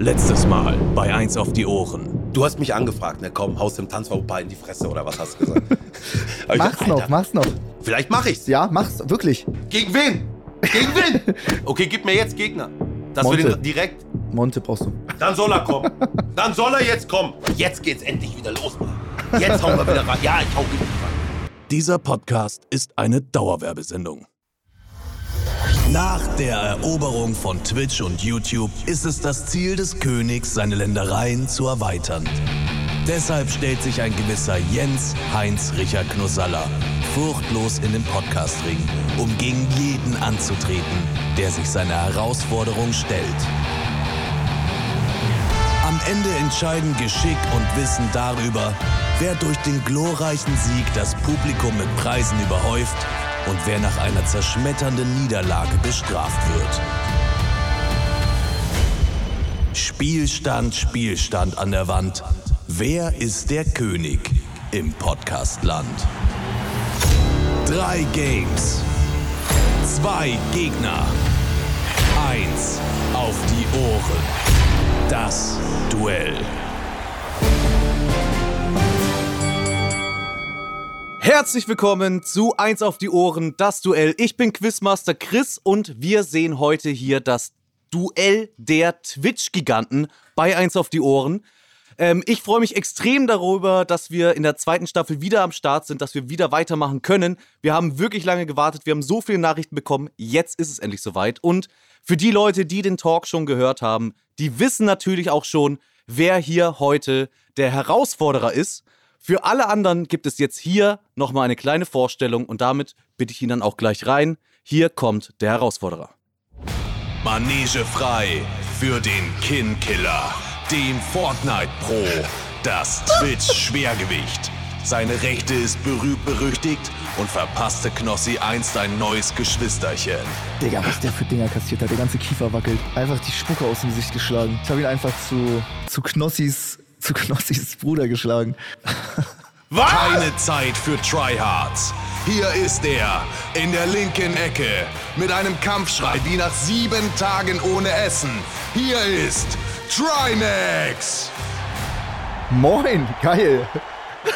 Letztes Mal bei Eins auf die Ohren. Du hast mich angefragt, ne? Komm, haust dem Tanzverbot in die Fresse oder was hast du gesagt? Mach's sag, noch, Alter, mach's noch. Vielleicht mach ich's. Ja, mach's, wirklich. Gegen wen? Gegen wen? Okay, gib mir jetzt Gegner. Dass wir Monte. den direkt. Monte brauchst du. Dann soll er kommen. Dann soll er jetzt kommen. Jetzt geht's endlich wieder los, Mann. Jetzt hauen wir wieder rein. Ja, ich hau richtig rein. Dieser Podcast ist eine Dauerwerbesendung. Nach der Eroberung von Twitch und YouTube ist es das Ziel des Königs, seine Ländereien zu erweitern. Deshalb stellt sich ein gewisser Jens Heinz Richard Knosalla furchtlos in den Podcastring, um gegen jeden anzutreten, der sich seiner Herausforderung stellt. Am Ende entscheiden Geschick und Wissen darüber, wer durch den glorreichen Sieg das Publikum mit Preisen überhäuft und wer nach einer zerschmetternden Niederlage bestraft wird. Spielstand, Spielstand an der Wand. Wer ist der König im Podcastland? Drei Games. Zwei Gegner. Eins auf die Ohren. Das Duell. Herzlich willkommen zu Eins auf die Ohren, das Duell. Ich bin Quizmaster Chris und wir sehen heute hier das Duell der Twitch-Giganten bei Eins auf die Ohren. Ähm, ich freue mich extrem darüber, dass wir in der zweiten Staffel wieder am Start sind, dass wir wieder weitermachen können. Wir haben wirklich lange gewartet, wir haben so viele Nachrichten bekommen. Jetzt ist es endlich soweit. Und für die Leute, die den Talk schon gehört haben, die wissen natürlich auch schon, wer hier heute der Herausforderer ist. Für alle anderen gibt es jetzt hier nochmal eine kleine Vorstellung und damit bitte ich ihn dann auch gleich rein. Hier kommt der Herausforderer. Manege frei für den Kinkiller, dem Fortnite Pro, das Twitch Schwergewicht. Seine Rechte ist berühmt berüchtigt und verpasste Knossi einst ein neues Geschwisterchen. Digga, was der für Dinger kassiert hat. Der ganze Kiefer wackelt. Einfach die Spucke aus dem Gesicht geschlagen. Ich habe ihn einfach zu, zu Knossis, zu Knossis Bruder geschlagen. Keine Zeit für Tryhards. Hier ist er, in der linken Ecke, mit einem Kampfschrei wie nach sieben Tagen ohne Essen. Hier ist Trimax. Moin, geil.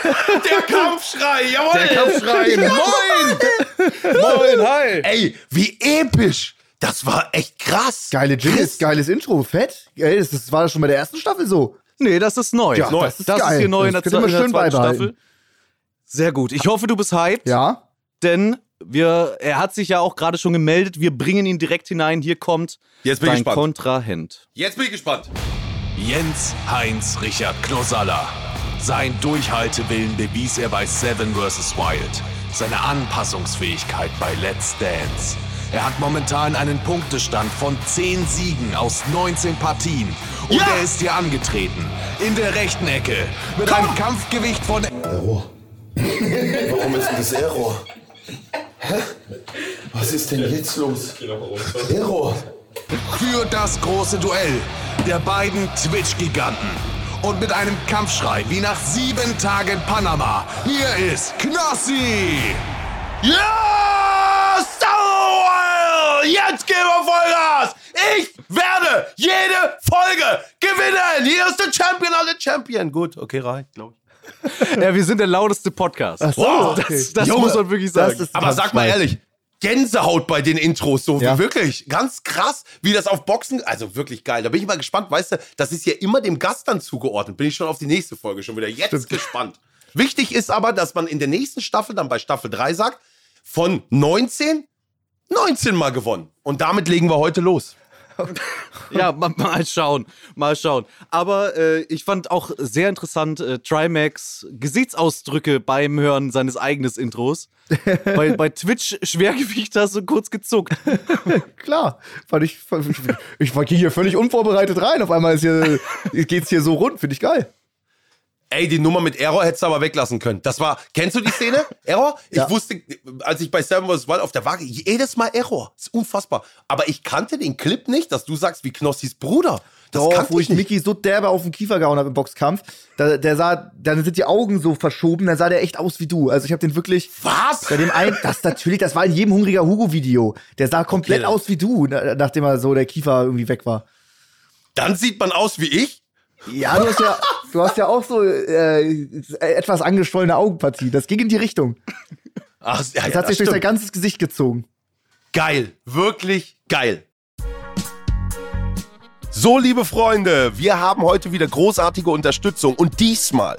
Der Kampfschrei, jawohl! Der Kampfschrei. Moin! Moin, hi! Ey, wie episch! Das war echt krass. Geile Jingles, geiles Intro, fett. Ey, das, das war schon bei der ersten Staffel so. Nee, das ist neu. Ja, neu. das ist das geil. ist hier neu in der, in der zweiten. Staffel. Sehr gut. Ich hoffe, du bist hyped, Ja? denn wir, er hat sich ja auch gerade schon gemeldet. Wir bringen ihn direkt hinein. Hier kommt Jetzt bin ich dein gespannt. Kontrahent. Jetzt bin ich gespannt. Jens Heinz Richard Knosalla. Sein Durchhaltewillen bewies er bei Seven vs. Wild. Seine Anpassungsfähigkeit bei Let's Dance. Er hat momentan einen Punktestand von 10 Siegen aus 19 Partien. Und Ja! er ist hier angetreten. In der rechten Ecke. Mit einem Kampfgewicht von Error. Warum ist denn das Error? Hä? Was ist denn jetzt los? Error. für das große Duell der beiden Twitch-Giganten. Und mit einem Kampfschrei wie nach sieben Tagen Panama. Hier ist Knossi! Ja! Wir Vollgas! Ich werde jede Folge gewinnen! Hier ist der Champion, alle Champion. Gut, okay, reicht, glaube ich. Ja, wir sind der lauteste Podcast. Ach so, Wow, okay. Das, das Junge, muss man wirklich sagen. Aber sag mal ehrlich, Gänsehaut bei den Intros, so Ja. wirklich, ganz krass, wie das auf Boxen, also wirklich geil. Da bin ich mal gespannt, weißt du, das ist ja immer dem Gast dann zugeordnet. Bin ich schon auf die nächste Folge schon wieder jetzt gespannt. Wichtig ist aber, dass man in der nächsten Staffel, dann bei Staffel 3 sagt, von 19, 19 mal gewonnen. Und damit legen wir heute los. Ja, mal, mal schauen, mal schauen. Aber äh, ich fand auch sehr interessant äh, Trimax Gesichtsausdrücke beim Hören seines eigenen Intros. bei, bei Twitch Schwergewicht hast du kurz gezuckt. Klar, fand ich, fand ich, ich war hier völlig unvorbereitet rein. Auf einmal ist hier, geht's hier so rund, finde ich geil. Ey, die Nummer mit Error hättest du aber weglassen können. Das war, kennst du die Szene? Error? Ich Ja. wusste, als ich bei Seven vs. Wild auf der Waage, jedes Mal Error. ist unfassbar. Aber ich kannte den Clip nicht, dass du sagst, wie Knossis Bruder. Das Doch, wo ich nicht. Mickey so derbe auf den Kiefer gehauen habe im Boxkampf, da, der sah, dann sind die Augen so verschoben, dann sah der echt aus wie du. Also ich habe den wirklich Was? bei dem einen, das natürlich, das war in jedem hungriger Hugo Video. Der sah komplett Okay. aus wie du, na- nachdem er so der Kiefer irgendwie weg war. Dann sieht man aus wie ich. Ja, du hast ja, du hast ja auch so äh, etwas angeschwollene Augenpartie. Das ging in die Richtung. Ach, ja, Das ja, hat sich durch dein stimmt. ganzes Gesicht gezogen. Geil, wirklich geil. So, liebe Freunde, wir haben heute wieder großartige Unterstützung und diesmal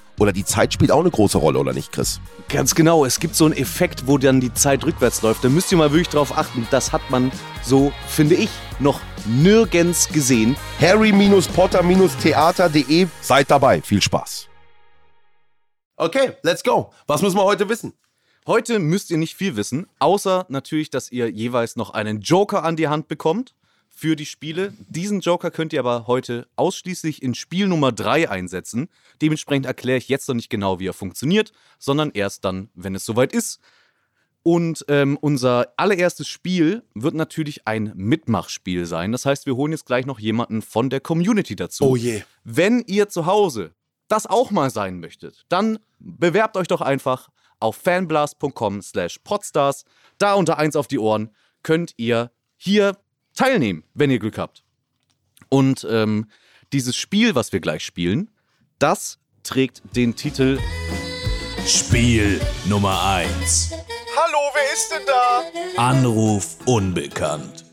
oder die Zeit spielt auch eine große Rolle, oder nicht, Chris? Ganz genau, es gibt so einen Effekt, wo dann die Zeit rückwärts läuft. Da müsst ihr mal wirklich drauf achten. Das hat man so, finde ich, noch nirgends gesehen. harry-potter-theater.de. Seid dabei. Viel Spaß. Okay, let's go. Was müssen wir heute wissen? Heute müsst ihr nicht viel wissen, außer natürlich, dass ihr jeweils noch einen Joker an die Hand bekommt für die Spiele. Diesen Joker könnt ihr aber heute ausschließlich in Spiel Nummer 3 einsetzen. Dementsprechend erkläre ich jetzt noch nicht genau, wie er funktioniert, sondern erst dann, wenn es soweit ist. Und ähm, unser allererstes Spiel wird natürlich ein Mitmachspiel sein. Das heißt, wir holen jetzt gleich noch jemanden von der Community dazu. Oh je. Wenn ihr zu Hause das auch mal sein möchtet, dann bewerbt euch doch einfach auf fanblast.com slash podstars. Da unter eins auf die Ohren könnt ihr hier teilnehmen, wenn ihr Glück habt. Und ähm, dieses Spiel, was wir gleich spielen, das trägt den Titel Spiel Nummer 1. Hallo, wer ist denn da? Anruf unbekannt.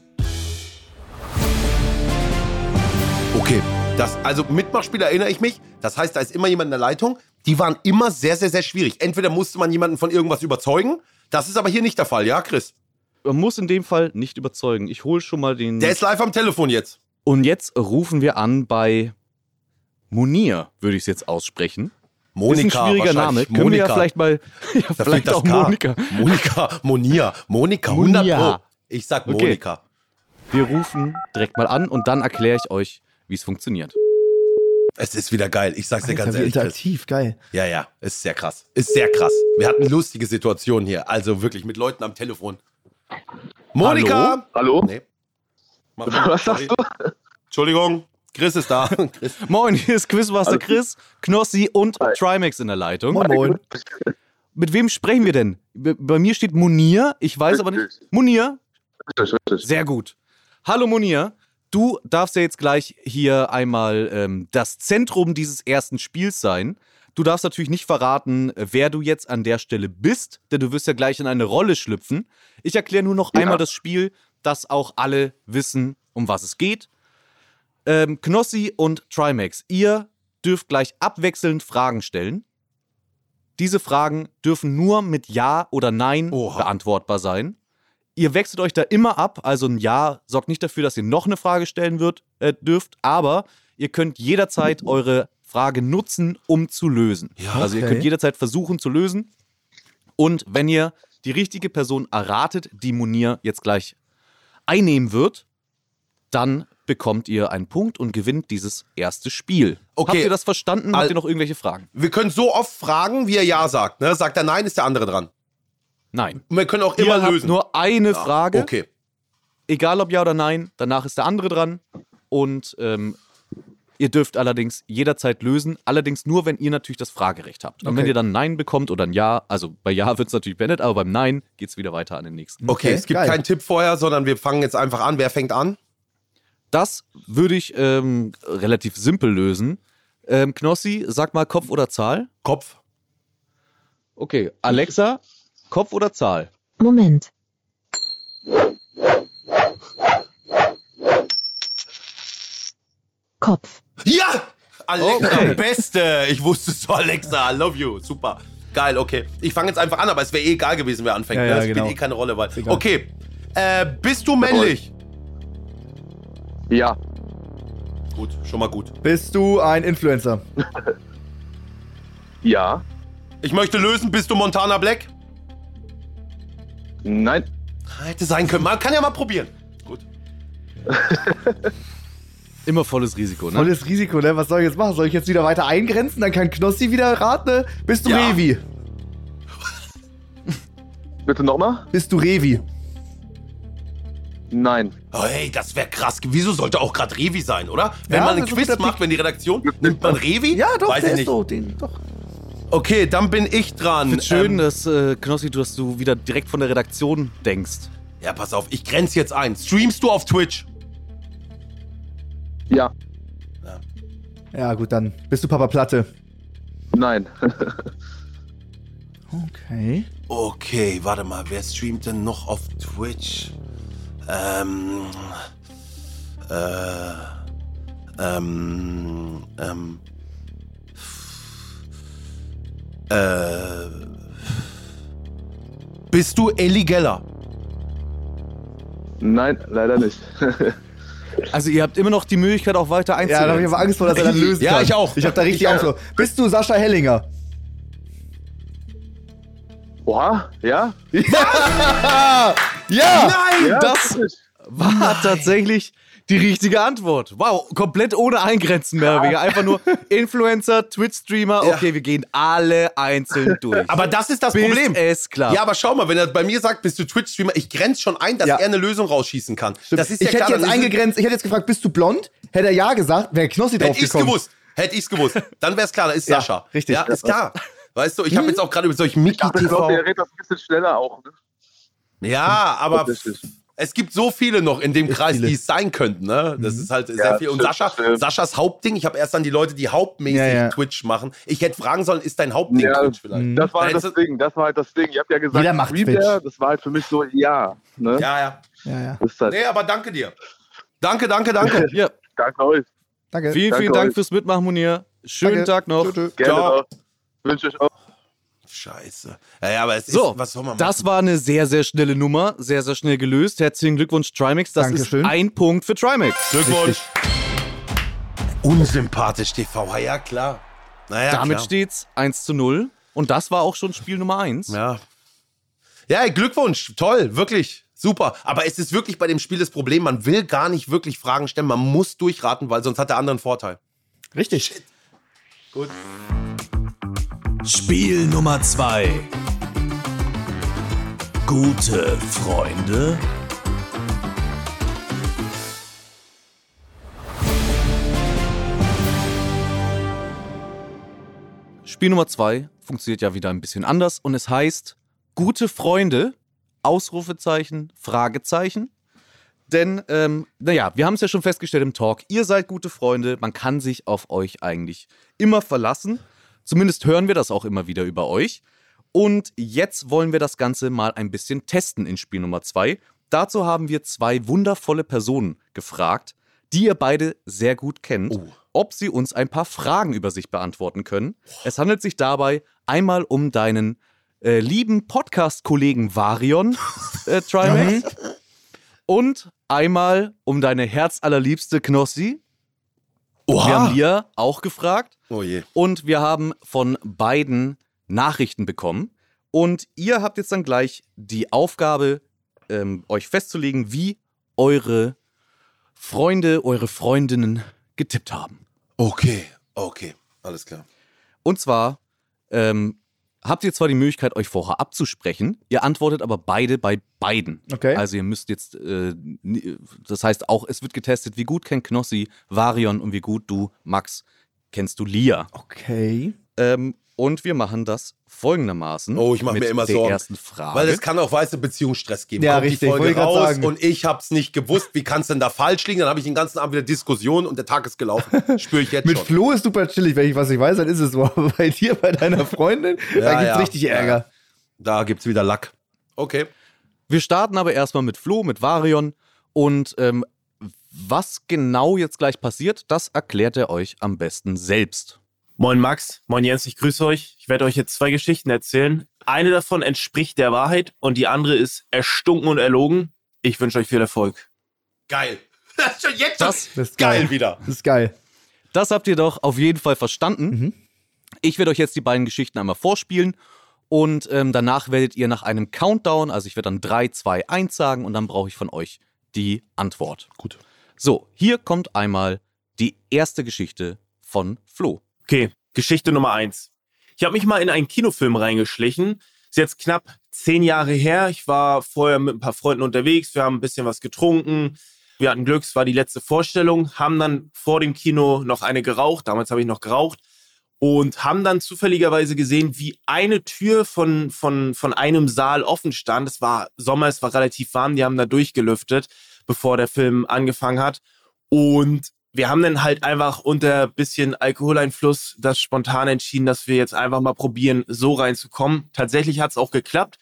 Okay, das, also Mitmachspiel erinnere ich mich. Das heißt, da ist immer jemand in der Leitung. Die waren immer sehr, sehr, sehr schwierig. Entweder musste man jemanden von irgendwas überzeugen. Das ist aber hier nicht der Fall, ja, Chris? Man muss in dem Fall nicht überzeugen. Ich hole schon mal den. Der ist live am Telefon jetzt. Und jetzt rufen wir an bei Munir, würde ich es jetzt aussprechen. Monika. ist ein schwieriger Name. wahrscheinlich. Können wir ja Monika. vielleicht mal. Ja, Da vielleicht auch K. Monika. Monika, Monia, Monika, 100 Monia. Pro. Ich sag Okay. Monika. Wir rufen direkt mal an und dann erkläre ich euch, wie es funktioniert. Es ist wieder geil. Ich sag's dir ganz ehrlich. Interaktiv, geil. Ja, ja, ist sehr krass. Ist sehr krass. Wir hatten lustige Situationen hier. Also wirklich mit Leuten am Telefon. Monika! Hallo? Nee. Mach Was sagst du? Entschuldigung, Chris ist da. Chris. Moin, hier ist Quizmaster. Chris, Knossi und Hi. Trimax in der Leitung. Moin, moin. Mit wem sprechen wir denn? Bei mir steht Munir, ich weiß aber nicht. Munir, Richtig, richtig. sehr gut. Hallo Munir, du darfst ja jetzt gleich hier einmal ähm, das Zentrum dieses ersten Spiels sein. Du darfst natürlich nicht verraten, äh, wer du jetzt an der Stelle bist, denn du wirst ja gleich in eine Rolle schlüpfen. Ich erkläre nur noch Ja. einmal das Spiel, dass auch alle wissen, um was es geht. Ähm, Knossi und Trimax, ihr dürft gleich abwechselnd Fragen stellen. Diese Fragen dürfen nur mit Ja oder Nein Oha. beantwortbar sein. Ihr wechselt euch da immer ab, also ein Ja sorgt nicht dafür, dass ihr noch eine Frage stellen wird, äh, dürft, aber ihr könnt jederzeit eure Frage nutzen, um zu lösen. Ja, also ihr okay. könnt jederzeit versuchen zu lösen. Und wenn ihr die richtige Person erratet, die Munir jetzt gleich einnehmen wird, dann bekommt ihr einen Punkt und gewinnt dieses erste Spiel. Okay. Habt ihr das verstanden? Habt ihr noch irgendwelche Fragen? Wir können so oft fragen, wie er Ja sagt. Ne? Sagt er Nein, ist der andere dran. Nein. Und wir können auch Ihr immer habt lösen. nur eine Frage. Okay. Egal ob ja oder nein, danach ist der andere dran. Und ähm, ihr dürft allerdings jederzeit lösen. Allerdings nur, wenn ihr natürlich das Fragerecht habt. Und Okay. wenn ihr dann Nein bekommt oder ein Ja, also bei Ja wird es natürlich beendet, aber beim Nein geht es wieder weiter an den nächsten. Okay, Okay, es gibt geil. keinen Tipp vorher, sondern wir fangen jetzt einfach an. Wer fängt an? Das würde ich ähm, relativ simpel lösen. Ähm, Knossi, sag mal Kopf oder Zahl. Kopf. Okay, Alexa, Kopf oder Zahl? Moment. Kopf. Ja! Alexa, Okay. beste. Ich wusste es so, Alexa. I love you. Super. Geil, okay. Ich fange jetzt einfach an, aber es wäre eh egal gewesen, wer anfängt. Ja, ne? ja, Das spielt genau. eh keine Rolle. Weil... Okay. Äh, bist du männlich? Ja, Gut, schon mal gut. Bist du ein Influencer? ja, Ich möchte lösen, bist du Montana Black? nein, Hätte sein können. Man kann ja mal probieren. Gut. Immer volles Risiko, ne? Volles Risiko, ne? Was soll ich jetzt machen? Soll ich jetzt wieder weiter eingrenzen? Dann kann Knossi wieder raten, ne? Bist du Ja. Revi? bitte nochmal? Bist du Revi? Nein, Oh, hey, das wäre krass. Wieso sollte auch gerade Revi sein, oder? Wenn Ja, man einen Quiz macht, Pick. wenn die Redaktion, nimmt man Revi? Ja, doch, Weiß der ich ist nicht. so. Den, doch. Okay, dann bin ich dran. Ich schön, Ähm, dass, äh, Knossi, du, dass du wieder direkt von der Redaktion denkst. ja, pass auf, ich grenze jetzt ein. Streamst du auf Twitch? Ja, Ja, gut, dann bist du Papa Platte. nein, Okay. Okay, warte mal, wer streamt denn noch auf Twitch? Ähm. Äh. Ähm. Ähm. Äh. Bist du Ellie Geller? nein, leider nicht. Also ihr habt immer noch die Möglichkeit, auch weiter Ja, da habe ich aber Angst vor, dass er dann lösen Ja, kann. ich auch. Ich habe da richtig. Angst vor. Bist du Sascha Hellinger? Oha, ja? Ja! Nein! ja das-. War tatsächlich die richtige Antwort. Wow, komplett ohne Eingrenzen mehr. Einfach nur Influencer, Twitch-Streamer. Ja. Okay, wir gehen alle einzeln durch. Aber das ist das Bis Problem. es klappt. Ja, aber schau mal, wenn er bei mir sagt, bist du Twitch-Streamer, ich grenze schon ein, dass Ja. er eine Lösung rausschießen kann. Das ist ich ja hätte klar. jetzt ist- eingegrenzt, ich hätte jetzt gefragt, bist du blond? Hätte er ja gesagt, wäre Knossi drauf Hätte ich's gekommen. gewusst. Hätte ich's gewusst. Dann wär's klar, da ist Ja, Sascha. richtig. Ja, ist klar. Weißt du, ich habe Hm? jetzt auch gerade über solche Ich glaube, der redet das ein bisschen schneller auch. Ne? Ja, aber. Es gibt so viele noch in dem Kreis, viele. die es sein könnten. Ne? Das ist halt sehr Ja, viel. Und Sascha, stimmt. Saschas Hauptding, ich habe erst an die Leute, die hauptmäßig Ja, ja. Twitch machen. Ich hätte fragen sollen, ist dein Hauptding Ja, Twitch vielleicht? Das war halt das Ding, das war halt das Ding. Ihr habt ja gesagt, Jeder macht Twitch. das war halt für mich so, ja. Ne? Ja, ja. Ja, ja. Halt, Nee, aber danke dir. Danke, danke, danke. Ja, Danke euch. Danke. vielen, Danke vielen Dank euch. fürs Mitmachen, Munir. Schönen Danke. Tag noch. Tschö, tschö. Gerne Ciao. doch. Wünsche ich auch. Scheiße. Ja, ja, aber es So, ist, was soll man das war eine sehr, sehr schnelle Nummer. Sehr, sehr schnell gelöst. Herzlichen Glückwunsch, Trimax. Das Dankeschön. ist ein Punkt für Trimax. Glückwunsch. Unsympathisch TV, ja klar. Naja, Damit klar. steht's 1 zu 0. Und das war auch schon Spiel Nummer 1. Ja. Ja, ey, Glückwunsch. Toll, wirklich. Super. Aber es ist wirklich bei dem Spiel das Problem, man will gar nicht wirklich Fragen stellen. Man muss durchraten, weil sonst hat der andere einen Vorteil. Richtig. Gut. Spiel Nummer 2. Gute Freunde. Spiel Nummer 2 funktioniert ja wieder ein bisschen anders und es heißt gute Freunde, Ausrufezeichen, Fragezeichen. Denn, ähm, naja, wir haben es ja schon festgestellt im Talk, ihr seid gute Freunde, man kann sich auf euch eigentlich immer verlassen. Zumindest hören wir das auch immer wieder über euch. Und jetzt wollen wir das Ganze mal ein bisschen testen in Spiel Nummer 2. Dazu haben wir zwei wundervolle Personen gefragt, die ihr beide sehr gut kennt, ob sie uns ein paar Fragen über sich beantworten können. Es handelt sich dabei einmal um deinen äh, lieben Podcast-Kollegen Varion, äh, Trimax, und einmal um deine herzallerliebste Knossi. Wir haben Lia auch gefragt. Oh je. Und wir haben von beiden Nachrichten bekommen. Und ihr habt jetzt dann gleich die Aufgabe, ähm, euch festzulegen, wie eure Freunde, eure Freundinnen getippt haben. Okay, okay, alles klar. Und zwar ähm, habt ihr zwar die Möglichkeit, euch vorher abzusprechen, ihr antwortet aber beide bei beiden. Okay. Also ihr müsst jetzt, äh, das heißt auch, es wird getestet, wie gut kennt Knossi Varion und wie gut du, Max, kennst du Lia. Okay. Ähm, und wir machen das folgendermaßen. Oh, ich mache mit mir immer der Sorgen. ersten Frage. Weil es kann auch weiße Beziehungsstress geben. Ja, Kommt richtig, die Folge raus sagen. und ich hab's nicht gewusst. Wie kann es denn da falsch liegen? Dann habe ich den ganzen Abend wieder Diskussion und der Tag ist gelaufen. Spüre ich jetzt Mit schon. Flo ist super chillig, wenn ich was ich weiß, dann ist es so. Aber bei dir, bei deiner Freundin, da Ja, gibt's ja. richtig Ärger. Da gibt's wieder Lack. Okay. Wir starten aber erstmal mit Flo, mit Varion. Und ähm, was genau jetzt gleich passiert, das erklärt er euch am besten selbst. Moin Max, moin Jens, ich grüße euch. Ich werde euch jetzt zwei Geschichten erzählen. Eine davon entspricht der Wahrheit und die andere ist erstunken und erlogen. Ich wünsche euch viel Erfolg. Geil. Schon jetzt Das- Das ist geil geil. wieder. Das ist geil. Das habt ihr doch auf jeden Fall verstanden. Mhm. Ich werde euch jetzt die beiden Geschichten einmal vorspielen und ähm, danach werdet ihr nach einem Countdown, also ich werde dann 3, 2, 1 sagen und dann brauche ich von euch die Antwort. Gut. So, hier kommt einmal die erste Geschichte von Flo. Okay, Geschichte Nummer eins. Ich habe mich mal in einen Kinofilm reingeschlichen. Ist jetzt knapp zehn Jahre her. Ich war vorher mit ein paar Freunden unterwegs. Wir haben ein bisschen was getrunken. Wir hatten Glück, es war die letzte Vorstellung. Haben dann vor dem Kino noch eine geraucht. Damals habe ich noch geraucht. Und haben dann zufälligerweise gesehen, wie eine Tür von, von, von einem Saal offen stand. Es war Sommer, es war relativ warm. Die haben da durchgelüftet, bevor der Film angefangen hat. Und wir haben dann halt einfach unter bisschen Alkoholeinfluss das spontan entschieden, dass wir jetzt einfach mal probieren, so reinzukommen. Tatsächlich hat es auch geklappt.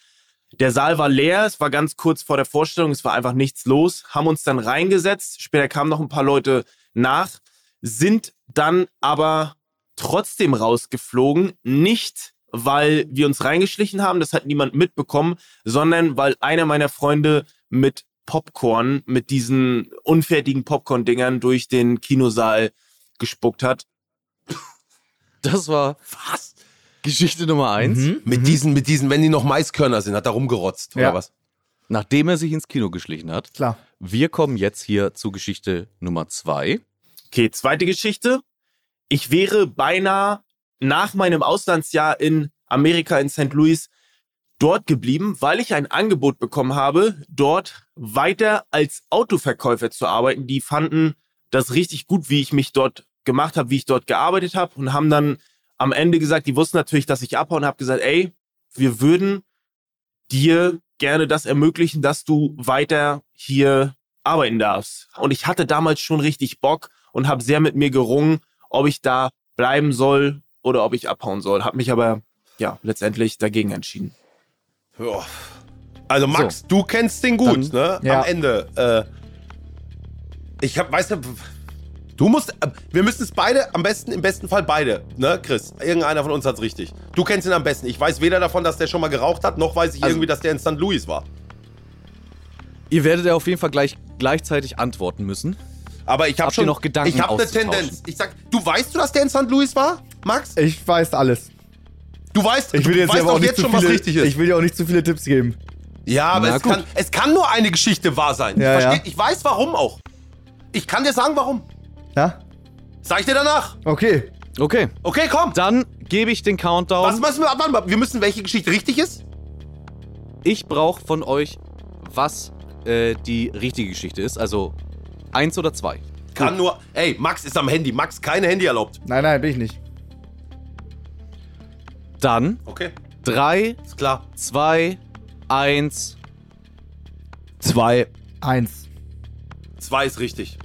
Der Saal war leer, es war ganz kurz vor der Vorstellung, es war einfach nichts los, haben uns dann reingesetzt. Später kamen noch ein paar Leute nach, sind dann aber trotzdem rausgeflogen. Nicht, weil wir uns reingeschlichen haben, das hat niemand mitbekommen, sondern weil einer meiner Freunde mit Popcorn, mit diesen unfertigen Popcorn-Dingern durch den Kinosaal gespuckt hat. Das war Was? Geschichte Nummer 1. Mhm. Mit diesen, mit diesen, wenn die noch Maiskörner sind, hat er rumgerotzt, Ja. oder was? Nachdem er sich ins Kino geschlichen hat. Klar. Wir kommen jetzt hier zu Geschichte Nummer 2. Okay, zweite Geschichte. Ich wäre beinahe nach meinem Auslandsjahr in Amerika in St. Louis dort geblieben, weil ich ein Angebot bekommen habe, dort weiter als Autoverkäufer zu arbeiten. Die fanden das richtig gut, wie ich mich dort gemacht habe, wie ich dort gearbeitet habe und haben dann am Ende gesagt, die wussten natürlich, dass ich abhaue und habe gesagt, ey, wir würden dir gerne das ermöglichen, dass du weiter hier arbeiten darfst. Und ich hatte damals schon richtig Bock und habe sehr mit mir gerungen, ob ich da bleiben soll oder ob ich abhauen soll. Habe mich aber ja letztendlich dagegen entschieden. Ja. Also Max, du kennst den gut, ne? Ja. Am Ende. Äh, ich hab, weißt du, du musst, äh, wir müssen es beide, am besten, im besten Fall beide, ne, Chris? Irgendeiner von uns hat's richtig. Du kennst ihn am besten. Ich weiß weder davon, dass der schon mal geraucht hat, noch weiß ich Also- irgendwie, dass der in St. Louis war. Ihr werdet ja auf jeden Fall gleich gleichzeitig antworten müssen. Aber ich habe ihr schon noch Gedanken Ich habe eine? Tendenz. Ich sag, du weißt du, dass der in St. Louis war, Max? Ich weiß alles. Du weißt, Ich will du jetzt weißt doch nicht jetzt zu schon, viele, was richtig ist. Ich will dir auch nicht zu viele Tipps geben. Ja, aber Na es gut. kann, es kann nur eine Geschichte wahr sein. Ja, ich, ja. ich weiß warum auch. Ich kann dir sagen, warum. Ja? Sag ich dir danach. Okay. Okay, Okay, komm. dann gebe ich den Countdown. Was müssen wir, warte mal, wir müssen, welche Geschichte richtig ist? Ich brauche von euch, was äh, die richtige Geschichte ist. Also eins oder zwei. Kann nur, ey, Max ist am Handy. Max, keine Handy erlaubt. Nein, nein, bin ich nicht. Dann Okay, drei, ist klar. zwei, eins. Zwei. Eins. Zwei ist richtig.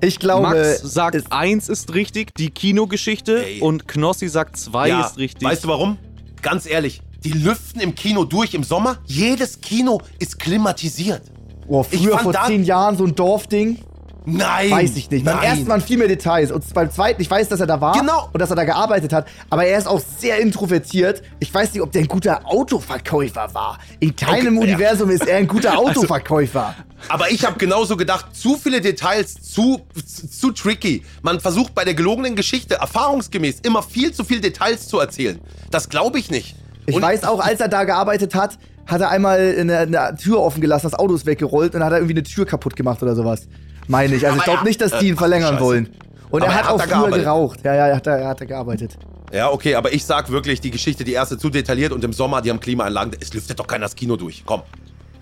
Ich glaube. Max sagt es- eins ist richtig, die Kinogeschichte. Ey. Und Knossi sagt zwei ja, ist richtig. Weißt du warum? Ganz ehrlich, die lüften im Kino durch im Sommer. Jedes Kino ist klimatisiert. oh, ich früher vor da- zehn Jahren so ein Dorfding. Nein. Weiß ich nicht. Beim Nein. ersten waren viel mehr Details. Und beim zweiten, ich weiß, dass er da war. Genau. Und dass er da gearbeitet hat. Aber er ist auch sehr introvertiert. Ich weiß nicht, ob der ein guter Autoverkäufer war. In keinem Okay, ja. Universum ist er ein guter Autoverkäufer. Aber ich habe genauso gedacht, zu viele Details, zu, zu, zu tricky. Man versucht bei der gelogenen Geschichte erfahrungsgemäß immer viel zu viel Details zu erzählen. Das glaube ich nicht. Ich Und weiß auch, als er da gearbeitet hat, hat er einmal eine, eine Tür offen gelassen, das Auto ist weggerollt und dann hat er irgendwie eine Tür kaputt gemacht oder sowas. Meine ich. Also ich glaube er- nicht, dass die ihn äh, verlängern Scheiße. wollen. Und Aber er er hat hat auch früher gearbeitet. geraucht. Ja, ja, er hat da, er hat da gearbeitet. Ja, okay, aber ich sag wirklich, die Geschichte, die erste zu detailliert und im Sommer, die haben Klimaanlagen. Es lüftet doch keiner das Kino durch. Komm.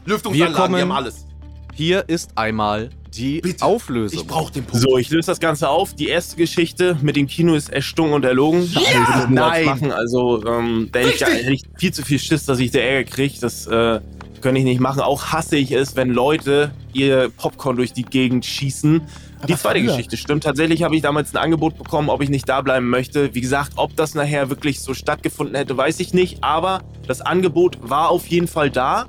Lüftungsanlagen, kommen- die haben alles. Hier ist einmal die Bitte. Auflösung. Ich brauch den Punkt. So, ich löse das Ganze auf. Die erste Geschichte mit dem Kino ist erstunken und erlogen. Ja! Nein. Machen. Also, ähm, da hätte ich, da hätte ich viel zu viel Schiss, dass ich der Ärger kriege. Das äh, könnte ich nicht machen. Auch hasse ich es, wenn Leute ihr Popcorn durch die Gegend schießen. die zweite früher. Geschichte stimmt. Tatsächlich habe ich damals ein Angebot bekommen, ob ich nicht da bleiben möchte. Wie gesagt, ob das nachher wirklich so stattgefunden hätte, weiß ich nicht. Aber das Angebot war auf jeden Fall da.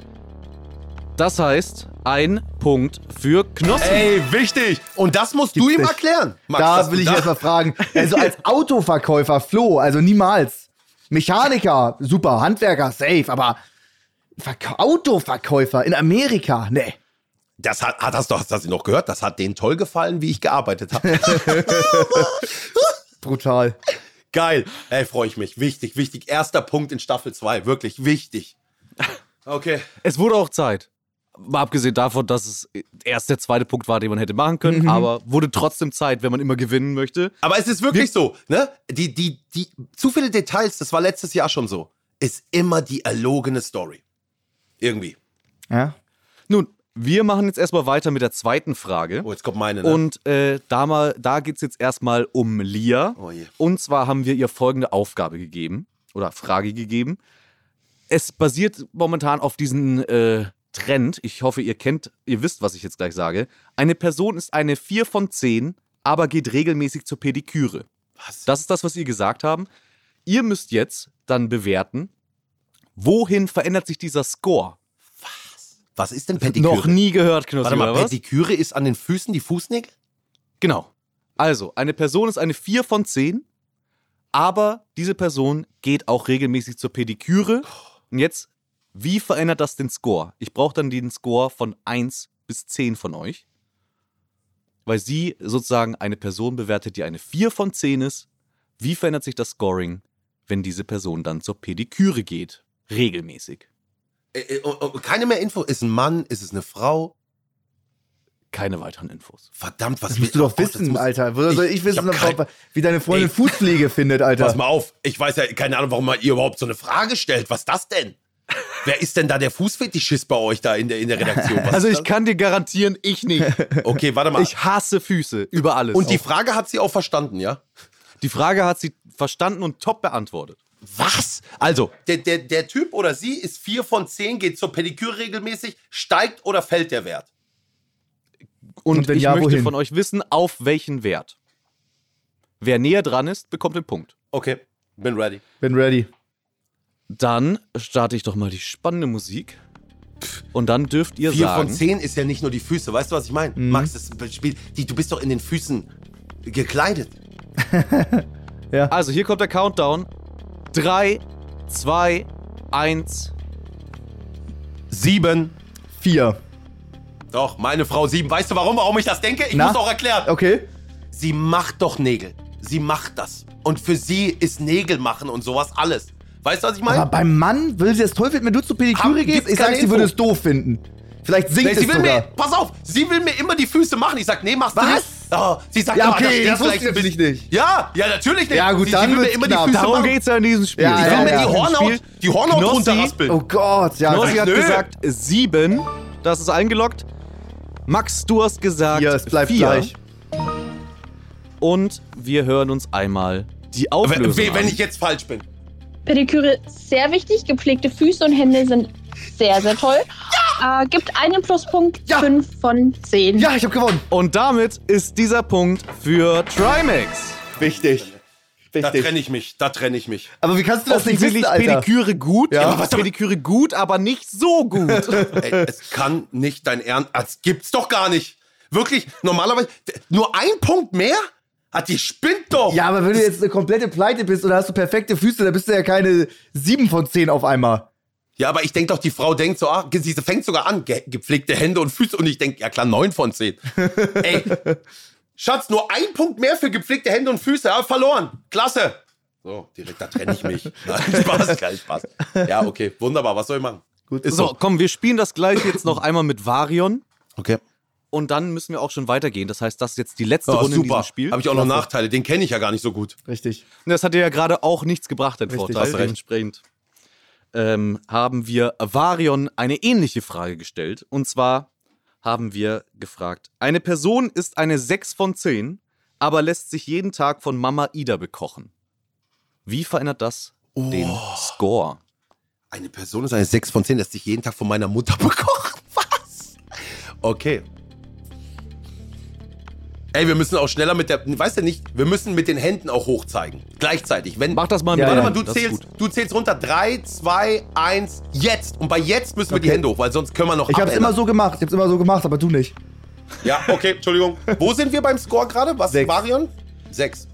Das heißt, ein Punkt für Knossi. Ey, wichtig. Und das musst du Gibt's ihm nicht. erklären. Max, da will du ich erst mal fragen. Also als Autoverkäufer, Flo, also niemals. Mechaniker, super. Handwerker, safe. Aber Verk Autoverkäufer in Amerika, nee. Das hat, hat hast du hast das noch gehört? Das hat denen toll gefallen, wie ich gearbeitet habe. Brutal. Geil. Ey, freue ich mich. Wichtig, wichtig. Erster Punkt in Staffel 2. Wirklich wichtig. Okay. Es wurde auch Zeit. Mal abgesehen davon, dass es erst der zweite Punkt war, den man hätte machen können, aber wurde trotzdem Zeit, wenn man immer gewinnen möchte. Aber es ist wirklich so, ne? Die, die, die, zu viele Details, das war letztes Jahr schon so, ist immer die erlogene Story. Irgendwie. Ja. Nun, wir machen jetzt erstmal weiter mit der zweiten Frage. Oh, jetzt kommt meine, ne? Und äh, da, mal, da geht es jetzt erstmal um Lia. Oh je. Und zwar haben wir ihr folgende Aufgabe gegeben oder Frage gegeben. Es basiert momentan auf diesem äh, Trend. Ich hoffe, ihr kennt, ihr wisst, was ich jetzt gleich sage. Eine Person ist eine 4 von 10, aber geht regelmäßig zur Pediküre. Was? Das ist das, was ihr gesagt haben. Ihr müsst jetzt dann bewerten, wohin verändert sich dieser Score? Was ist denn Pediküre? Noch nie gehört, Knossi, Warte mal, was? Pediküre ist an den Füßen die Fußnägel? Genau. Also, eine Person ist eine 4 von 10, aber diese Person geht auch regelmäßig zur Pediküre. Und jetzt, wie verändert das den Score? Ich brauche dann den Score von 1 bis 10 von euch. Weil sie sozusagen eine Person bewertet, die eine 4 von 10 ist. Wie verändert sich das Scoring, wenn diese Person dann zur Pediküre geht? Regelmäßig. Äh, äh, und- und keine mehr Info. Ist ein Mann? Ist es eine Frau? Keine weiteren Infos. Verdammt, was Das musst will- du oh doch wissen, muss- Alter. Woher soll ich, ich wissen, hab kein- wie deine Freundin Ey. Fußpflege findet, Alter? Pass mal auf. Ich weiß ja keine Ahnung, warum man ihr überhaupt so eine Frage stellt. Was ist das denn? Wer ist denn da der Fußfetischist bei euch da in der, in der Redaktion? Was Also ich kann dir garantieren, ich nicht. Okay, warte mal. Ich hasse Füße über alles. und die Frage hat sie auch verstanden, ja? Die Frage hat sie verstanden und top beantwortet. Was? Also, der, der, der Typ oder sie ist 4 von 10, geht zur Pediküre regelmäßig, steigt oder fällt der Wert? Und, Und wenn ich ja, möchte wohin? von euch wissen, auf welchen Wert. Wer näher dran ist, bekommt den Punkt. Okay, bin ready. Bin ready. Dann starte ich doch mal die spannende Musik. Und dann dürft ihr 4 sagen. von 10 ist ja nicht nur die Füße. Weißt du, was ich meine? Mhm. Max, das Spiel, die, du bist doch in den Füßen gekleidet. Also hier kommt der Countdown. 3, 2, 1. 7. Vier. Doch, meine Frau 7. Weißt du warum? Warum ich das denke? Ich Na? muss auch erklären. Okay. Sie macht doch Nägel. Sie macht das. Und für sie ist Nägel machen und sowas alles. Weißt du, was ich Aber meine? beim Mann will sie es toll finden, wenn du zur Pediküre gehst? Ich sag, sie würde es doof finden. Vielleicht singt Nee, es sie will sogar. mir, pass auf, sie will mir immer die Füße machen. Ich sag, nee, machst du Was? nicht. Oh, sie sagt, Ja, okay, das stört das wusste vielleicht ich nicht. Ja, ja, natürlich nicht. Ja, gut, sie, dann sie will mir immer knapp. die Füße Darum machen. geht's ja in diesem Spiel. Ja, Sie ja, will Darum mir ja. die Hornhaut, die Hornhaut Knossi- runterraspeln. Oh Gott, ja. Knossi hat nö. gesagt 7. Das ist eingeloggt. Max, du hast gesagt Ja, es bleibt vier. gleich. Und wir hören uns einmal die Auflösung Wenn, wenn an. ich jetzt falsch bin. Pediküre sehr wichtig. Gepflegte Füße und Hände sind sehr, sehr toll. Äh, gibt einen Pluspunkt, Ja. 5 von 10. Ja, ich hab gewonnen. Und damit ist dieser Punkt für Trimax. Wichtig. Da Wichtig. trenne ich mich, da trenne ich mich. Aber wie kannst du das nicht wissen, Alter? Pediküre gut, Ja. was aber- Pediküre gut, aber nicht so gut. Ey, es kann nicht dein Ernst. Das gibt's doch gar nicht. Wirklich, normalerweise. Nur ein Punkt mehr? Hat die spinnt doch. Ja, aber wenn du jetzt eine komplette Pleite bist oder hast du perfekte Füße, dann bist du ja keine 7 von 10 auf einmal. Ja, aber ich denke doch, die Frau denkt so, ah, sie fängt sogar an, ge gepflegte Hände und Füße. Und ich denke, ja klar, 9 von 10. Ey, Schatz, nur ein Punkt mehr für gepflegte Hände und Füße. Ja, verloren. Klasse. So, direkt, da trenne ich mich. Nein, Spaß, geil, Spaß. Ja, okay, wunderbar. Was soll ich machen? Gut. Ist So, so. komm, wir spielen das gleiche jetzt noch einmal mit Varion. Okay. Und dann müssen wir auch schon weitergehen. Das heißt, das ist jetzt die letzte Oh, Runde in super. diesem Spiel. Habe ich auch noch Nachteile. Den kenne ich ja gar nicht so gut. Richtig. Das hat dir ja gerade auch nichts gebracht, den Richtig. Vorteil. Dementsprechend ähm, haben wir Varion eine ähnliche Frage gestellt. Und zwar haben wir gefragt: Eine Person ist eine 6 von 10, aber lässt sich jeden Tag von Mama Ida bekochen. Wie verändert das den Score? Eine Person ist eine 6 von 10, lässt sich jeden Tag von meiner Mutter bekochen. Was? Okay. Ey, wir müssen auch schneller mit der. Weißt du nicht, wir müssen mit den Händen auch hochzeigen. Gleichzeitig. Wenn, Mach das mal Ja, mit Warte ja, mal, du zählst, du zählst runter. 3, 2, 1, jetzt. Und bei jetzt müssen wir die Okay. Hände hoch, weil sonst können wir noch Ich hab's abändern. immer so gemacht. Ich hab's immer so gemacht, aber du nicht. Ja, okay, Entschuldigung. Wo sind wir beim Score gerade? Was? Sechs. Varion? 6.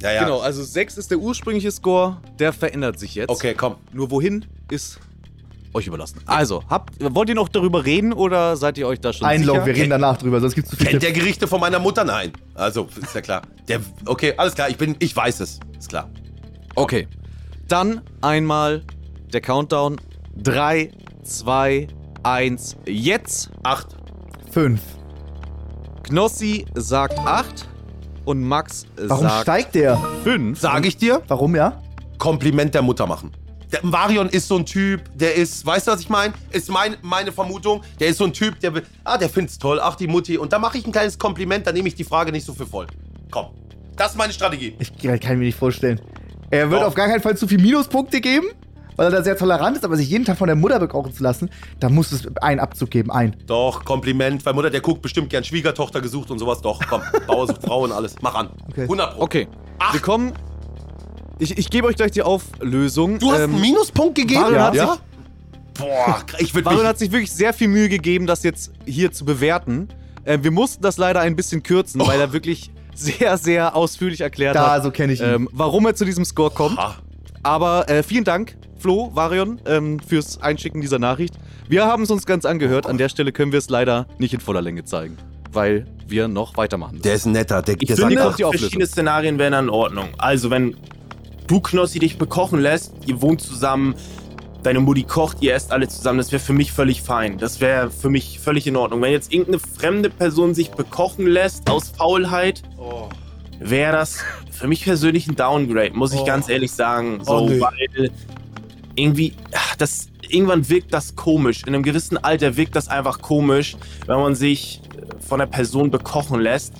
Ja, ja. Genau, also 6 ist der ursprüngliche Score, der verändert sich jetzt. Okay, komm. Nur wohin ist euch überlassen. Also, habt, wollt ihr noch darüber reden oder seid ihr euch da schon Einloggen, sicher? wir reden danach drüber, sonst gibt's zu viel Kennt der Gerichte von meiner Mutter? Nein. Also, ist ja klar. Der, okay, alles klar. Ich bin, ich weiß es. Ist klar. Okay. Dann einmal der Countdown. 3, 2, 1, jetzt. 8. Fünf. Knossi sagt 8 und Max Warum sagt steigt der? 5. Sag ich dir, Warum ja? Kompliment der Mutter machen. Der Marion ist so ein Typ, der ist, weißt du, was ich meine? Ist mein, meine Vermutung, der ist so ein Typ, der will, ah, der find's toll, ach, die Mutti. Und da mache ich ein kleines Kompliment, dann nehme ich die Frage nicht so für voll. Komm. Das ist meine Strategie. Ich kann mir nicht vorstellen. Er wird Doch. auf gar keinen Fall zu viel Minuspunkte geben, weil er da sehr tolerant ist, aber sich jeden Tag von der Mutter bekochen zu lassen, da muss es einen Abzug geben. Ein. Doch, Kompliment, weil Mutter, der guckt bestimmt gern Schwiegertochter gesucht und sowas. Doch, komm, Bauer sucht Frau und alles. Mach an. Okay. 100 Pro. Okay. Wir kommen. Ich, ich gebe euch gleich die Auflösung. Du hast Ähm, einen Minuspunkt gegeben? Hat ja? sich- Boah, ich würde Marion mich... hat sich wirklich sehr viel Mühe gegeben, das jetzt hier zu bewerten. Äh, wir mussten das leider ein bisschen kürzen, weil er wirklich sehr, sehr ausführlich erklärt Da, hat, so kenne ich ihn. ähm, warum er zu diesem Score kommt. Ah, Aber äh, vielen Dank, Flo, Varion, ähm, fürs Einschicken dieser Nachricht. Wir haben es uns ganz angehört. An der Stelle können wir es leider nicht in voller Länge zeigen, weil wir noch weitermachen müssen. der ist ein netter. Der, Ich der finde, sagt, kommt die Auflösung. verschiedene Szenarien wären in Ordnung. Also, wenn du, Knossi, dich bekochen lässt, ihr wohnt zusammen, deine Mutti kocht, ihr esst alle zusammen, das wäre für mich völlig fein. Das wäre für mich völlig in Ordnung. Wenn jetzt irgendeine fremde Person sich bekochen lässt aus Faulheit, wäre das für mich persönlich ein Downgrade, muss ich ganz ehrlich sagen. So, Oh, nee. weil irgendwie, ach, das, irgendwann wirkt das komisch. In einem gewissen Alter wirkt das einfach komisch, wenn man sich äh, von der Person bekochen lässt.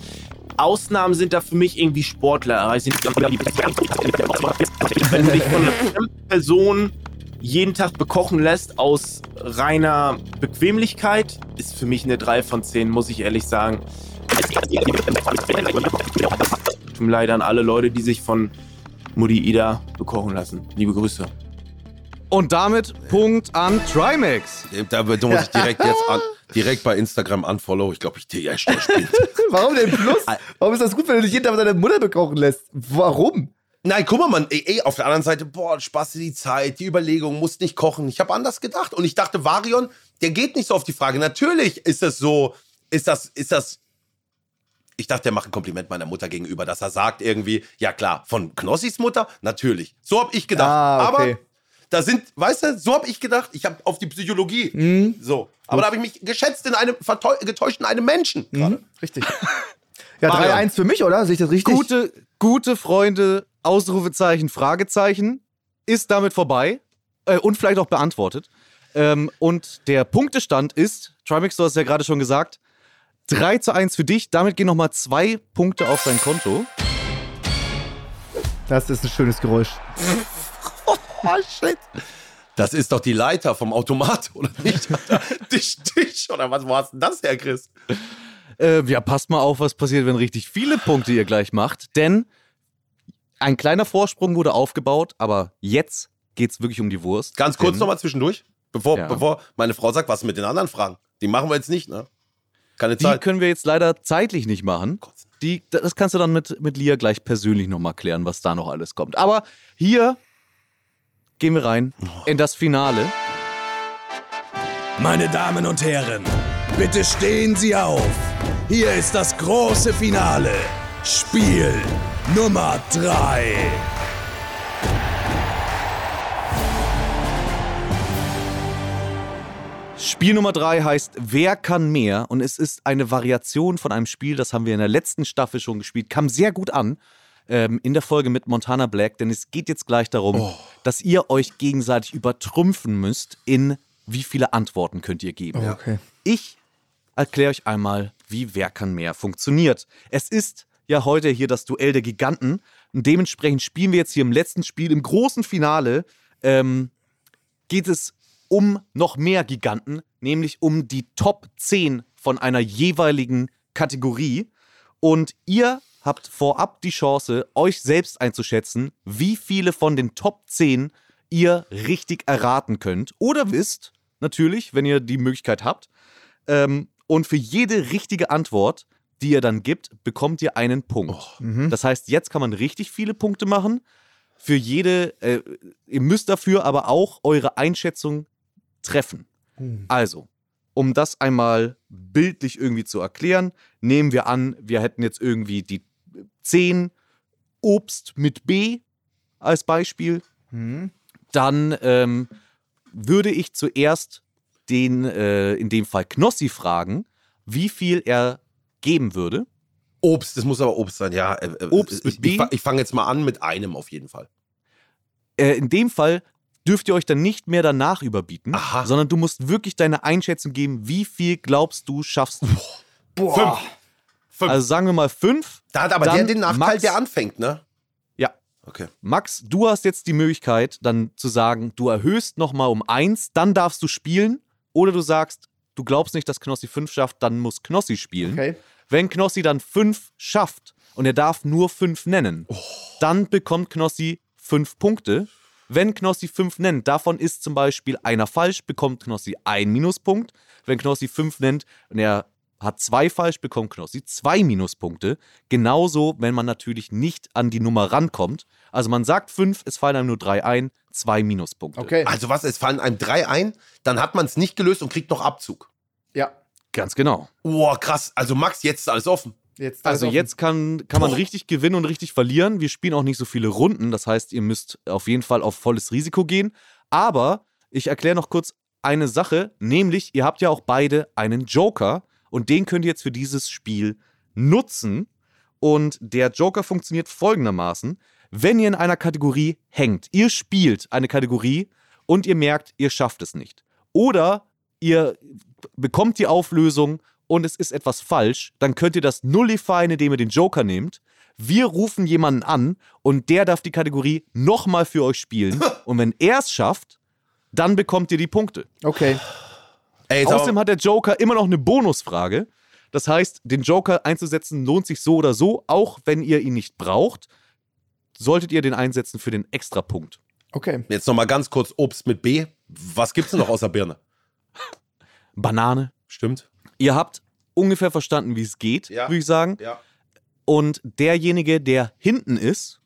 Ausnahmen sind da für mich irgendwie Sportler. Wenn du dich von einer fremden Person jeden Tag bekochen lässt aus reiner Bequemlichkeit, ist für mich eine 3 von 10, muss ich ehrlich sagen. Tut mir leid an alle Leute, die sich von Mutti Ida bekochen lassen. Liebe Grüße. Und damit Punkt an Trimax. da muss ich direkt jetzt an, direkt bei Instagram unfollow. Ich glaube, ich ja schnell spielt. Warum denn Plus? Warum ist das gut, wenn du dich jeden Tag von deiner Mutter bekochen lässt? Warum? Nein, guck mal, Mann, ey, ey, auf der anderen Seite, boah, Spaß die Zeit, die Überlegung, musst nicht kochen. Ich habe anders gedacht. Und ich dachte, Varion, der geht nicht so auf die Frage. Natürlich ist es so, ist das, ist das. Ich dachte, der macht ein Kompliment meiner Mutter gegenüber, dass er sagt irgendwie, ja klar, von Knossis Mutter, natürlich. So hab ich gedacht. Ah, okay. Aber da sind, weißt du, so hab ich gedacht. Ich habe auf die Psychologie. So. Aber da habe ich mich geschätzt in einem, getäuscht in einem Menschen. gerade. Richtig. Ja, Marion. 3-1 für mich, oder? Sehe ich das richtig? Gute, gute Freunde, Ausrufezeichen, Fragezeichen, ist damit vorbei äh, und vielleicht auch beantwortet. Ähm, und der Punktestand ist, Trimax, du hast ja gerade schon gesagt, 3 zu 1 für dich. Damit gehen nochmal zwei Punkte auf dein Konto. Das ist ein schönes Geräusch. Oh, shit. Das ist doch die Leiter vom Automat, oder nicht? Tisch, Tisch, oder was war denn das, Herr Chris? Äh, ja, passt mal auf, was passiert, wenn richtig viele Punkte ihr gleich macht. Denn ein kleiner Vorsprung wurde aufgebaut, aber jetzt geht's wirklich um die Wurst. Ganz kurz nochmal zwischendurch, bevor, Ja. bevor meine Frau sagt, was mit den anderen Fragen. Die machen wir jetzt nicht, ne? Keine Die Zeit. können wir jetzt leider zeitlich nicht machen. Die, das kannst du dann mit, mit Lia gleich persönlich nochmal klären, was da noch alles kommt. Aber hier gehen wir rein in das Finale. Meine Damen und Herren, bitte stehen Sie auf. Hier ist das große Finale. Spiel Nummer 3. Spiel Nummer drei heißt Wer kann mehr? Und es ist eine Variation von einem Spiel, das haben wir in der letzten Staffel schon gespielt, kam sehr gut an ähm, in der Folge mit Montana Black, denn es geht jetzt gleich darum, dass ihr euch gegenseitig übertrumpfen müsst in wie viele Antworten könnt ihr geben. Okay. Ich erkläre euch einmal, wie Wer kann mehr funktioniert. Es ist ja heute hier das Duell der Giganten und dementsprechend spielen wir jetzt hier im letzten Spiel, im großen Finale, ähm, geht es um noch mehr Giganten, nämlich um die Top 10 von einer jeweiligen Kategorie. Und ihr habt vorab die Chance, euch selbst einzuschätzen, wie viele von den Top 10 ihr richtig erraten könnt. Oder wisst, natürlich, wenn ihr die Möglichkeit habt. Ähm, und für jede richtige Antwort, die ihr dann gibt, bekommt ihr einen Punkt. Das heißt, jetzt kann man richtig viele Punkte machen. Für jede, äh, ihr müsst dafür aber auch eure Einschätzung treffen. Also, um das einmal bildlich irgendwie zu erklären, nehmen wir an, wir hätten jetzt irgendwie die 10 Obst mit B als Beispiel. Dann ähm, würde ich zuerst den, äh, in dem Fall Knossi fragen, wie viel er geben würde. Obst, das muss aber Obst sein, ja. Äh, äh, Obst mit ich, B? ich, ich fange jetzt mal an mit einem auf jeden Fall. Äh, in dem Fall dürft ihr euch dann nicht mehr danach überbieten, Aha. sondern du musst wirklich deine Einschätzung geben, wie viel glaubst du schaffst du. Boah. Fünf. Also sagen wir mal fünf. Da hat aber der den Nachteil, Max. der anfängt, ne? Ja. Okay. Max, du hast jetzt die Möglichkeit, dann zu sagen, du erhöhst nochmal um eins, dann darfst du spielen. Oder du sagst, du glaubst nicht, dass Knossi fünf schafft, dann muss Knossi spielen. Okay. Wenn Knossi dann fünf schafft und er darf nur fünf nennen, dann bekommt Knossi fünf Punkte. Wenn Knossi fünf nennt, davon ist zum Beispiel einer falsch, bekommt Knossi einen Minuspunkt. Wenn Knossi fünf nennt und er hat zwei falsch, bekommt Knossi zwei Minuspunkte. Genauso, wenn man natürlich nicht an die Nummer rankommt. Also man sagt fünf, es fallen einem nur drei ein, zwei Minuspunkte. Okay. Also was, es fallen einem drei ein, dann hat man es nicht gelöst und kriegt noch Abzug. Ja. Ganz genau. Boah, krass. Also Max, jetzt ist alles offen. Jetzt Also offen. jetzt kann, kann man Boah. richtig gewinnen und richtig verlieren. Wir spielen auch nicht so viele Runden. Das heißt, ihr müsst auf jeden Fall auf volles Risiko gehen. Aber ich erkläre noch kurz eine Sache, nämlich ihr habt ja auch beide einen Joker und den könnt ihr jetzt für dieses Spiel nutzen. Und der Joker funktioniert folgendermaßen. Wenn ihr in einer Kategorie hängt, ihr spielt eine Kategorie und ihr merkt, ihr schafft es nicht. Oder ihr bekommt die Auflösung und es ist etwas falsch, dann könnt ihr das nullifieren, indem ihr den Joker nehmt. Wir rufen jemanden an und der darf die Kategorie nochmal für euch spielen. Und wenn er es schafft, dann bekommt ihr die Punkte. Okay. Ey, Außerdem hat der Joker immer noch eine Bonusfrage. Das heißt, den Joker einzusetzen lohnt sich so oder so, auch wenn ihr ihn nicht braucht, solltet ihr den einsetzen für den Extrapunkt. Okay. jetzt noch mal ganz kurz Obst mit B. Was gibt's denn noch außer Birne? Banane. Stimmt. Ihr habt ungefähr verstanden, wie es geht, Ja. würde ich sagen. Ja. Und derjenige, der hinten ist,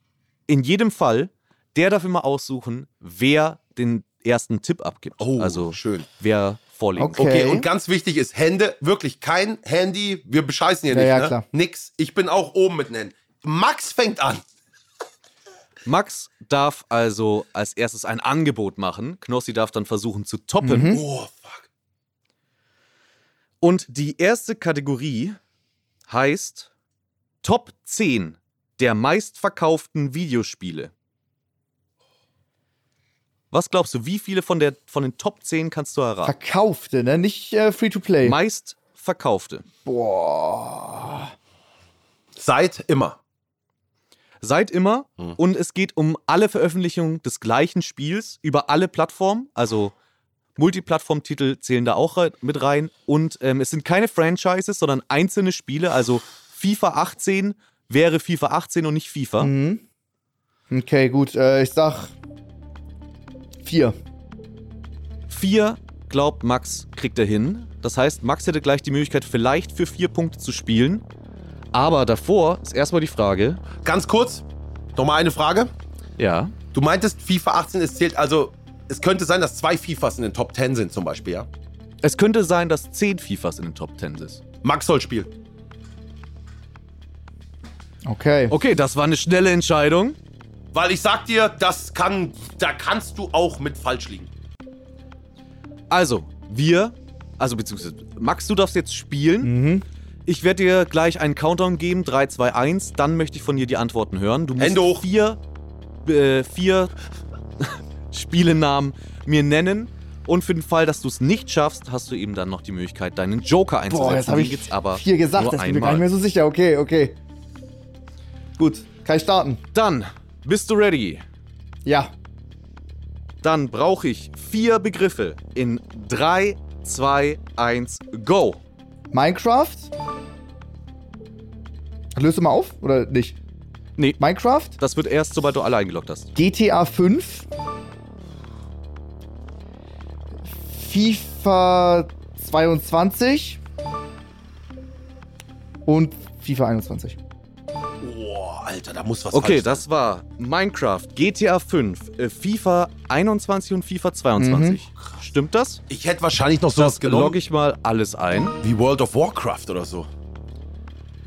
in jedem Fall, der darf immer aussuchen, wer den ersten Tipp abgibt. Oh, also schön. wer vorliegen Okay. Okay, und ganz wichtig ist Hände, wirklich kein Handy. Wir bescheißen hier Ja, nicht, ja, ne? klar. Nix. Ich bin auch oben mit nennen. Max fängt an. Max darf also als erstes ein Angebot machen. Knossi darf dann versuchen zu toppen. Oh, fuck. Und die erste Kategorie heißt Top 10 der meistverkauften Videospiele. Was glaubst du, wie viele von, der, von den Top 10 kannst du erraten? Verkaufte, ne? Nicht äh, Free-to-Play. Meistverkaufte. Boah. Seit immer. Seit immer. Mhm. Und es geht um alle Veröffentlichungen des gleichen Spiels über alle Plattformen. Also Multiplattform-Titel zählen da auch mit rein. Und ähm, es sind keine Franchises, sondern einzelne Spiele. Also FIFA 18 wäre FIFA 18 und nicht FIFA. Mhm. Okay, gut. Äh, ich sag vier. Vier glaubt Max, kriegt er hin. Das heißt, Max hätte gleich die Möglichkeit, vielleicht für vier Punkte zu spielen. Aber davor ist erstmal die Frage: Ganz kurz, noch mal eine Frage. Ja, Du meintest, FIFA 18, es zählt also, es könnte sein, dass zwei FIFAs in den Top 10 sind zum Beispiel, ja? es könnte sein, dass zehn FIFAs in den Top 10 sind. Max soll spielen. Okay. Okay, das war eine schnelle Entscheidung. Weil ich sag dir, das kann, da kannst du auch mit falsch liegen. Also, wir also beziehungsweise Max, du darfst jetzt spielen. Ich werde dir gleich einen Countdown geben, 3, 2, 1. Dann möchte ich von dir die Antworten hören. Du musst Hände hoch. vier, äh, vier Spielenamen mir nennen. Und für den Fall, dass du es nicht schaffst, hast du eben dann noch die Möglichkeit, deinen Joker einzusetzen. Boah, jetzt habe ich gibt's aber vier gesagt, das bin ich mir gar nicht mehr so sicher. Okay, okay. Gut, kann ich starten? Dann bist du ready. Ja. Dann brauche ich vier Begriffe in 3, 2, 1, go. Minecraft. Löst du mal auf oder nicht? Nee. Minecraft, Das wird erst, sobald du alle eingeloggt hast. GTA 5, FIFA 22 und FIFA 21. Alter, da muss was Okay, falsch das war Minecraft, GTA 5, äh, FIFA 21 und FIFA 22. Stimmt das? Ich hätte wahrscheinlich noch sowas Das genommen logge ich mal alles ein. wie World of Warcraft oder so.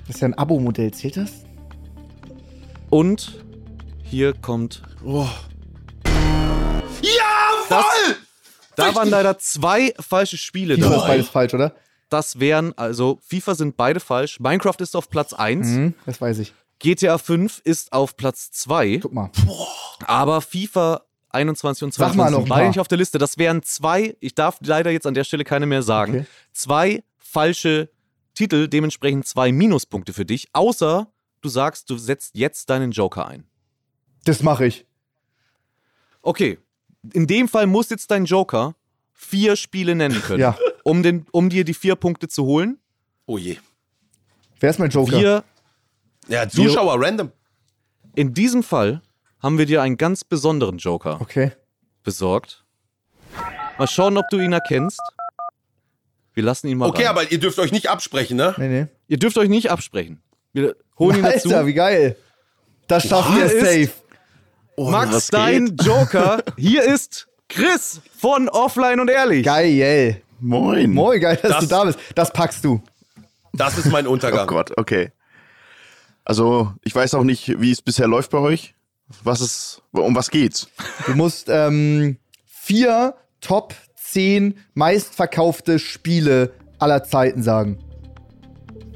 Das ist ja ein Abo-Modell, zählt das? Und hier kommt. Ja, Das, voll! da waren leider zwei falsche Spiele FIFA ist dabei. beides falsch, oder? Das wären, also FIFA sind beide falsch. Minecraft ist auf Platz 1. Mhm, das weiß ich. GTA 5 ist auf Platz 2. Guck mal. Aber FIFA 21 und Sag 22 mal noch sind beide nicht auf der Liste. Das wären zwei, ich darf leider jetzt an der Stelle keine mehr sagen, Okay. zwei falsche Titel, dementsprechend zwei Minuspunkte für dich, außer du sagst, du setzt jetzt deinen Joker ein. Das mache ich. Okay, in dem Fall muss jetzt dein Joker vier Spiele nennen können, Ja. um, den, um dir die vier Punkte zu holen. Oh je. Wer ist mein Joker? Wir, Ja, Zuschauer random. in diesem Fall haben wir dir einen ganz besonderen Joker Okay. besorgt. Mal schauen, ob du ihn erkennst. Wir lassen ihn mal Okay, rein. aber ihr dürft euch nicht absprechen, ne? Nee, nee. Ihr dürft euch nicht absprechen. Wir holen ihn dazu. Alter, wie geil. Das schafft ihr safe. Max, was dein Joker. Hier ist Chris von Offline und Ehrlich. Geil. Moin. Moin, geil, dass Das- du da bist. Das packst du. Das ist mein Oh Untergang. Gott, okay. Also, ich weiß auch nicht, wie es bisher läuft bei euch. Was ist, um was geht's? Du musst ähm, vier Top 10 meistverkaufte Spiele aller Zeiten sagen.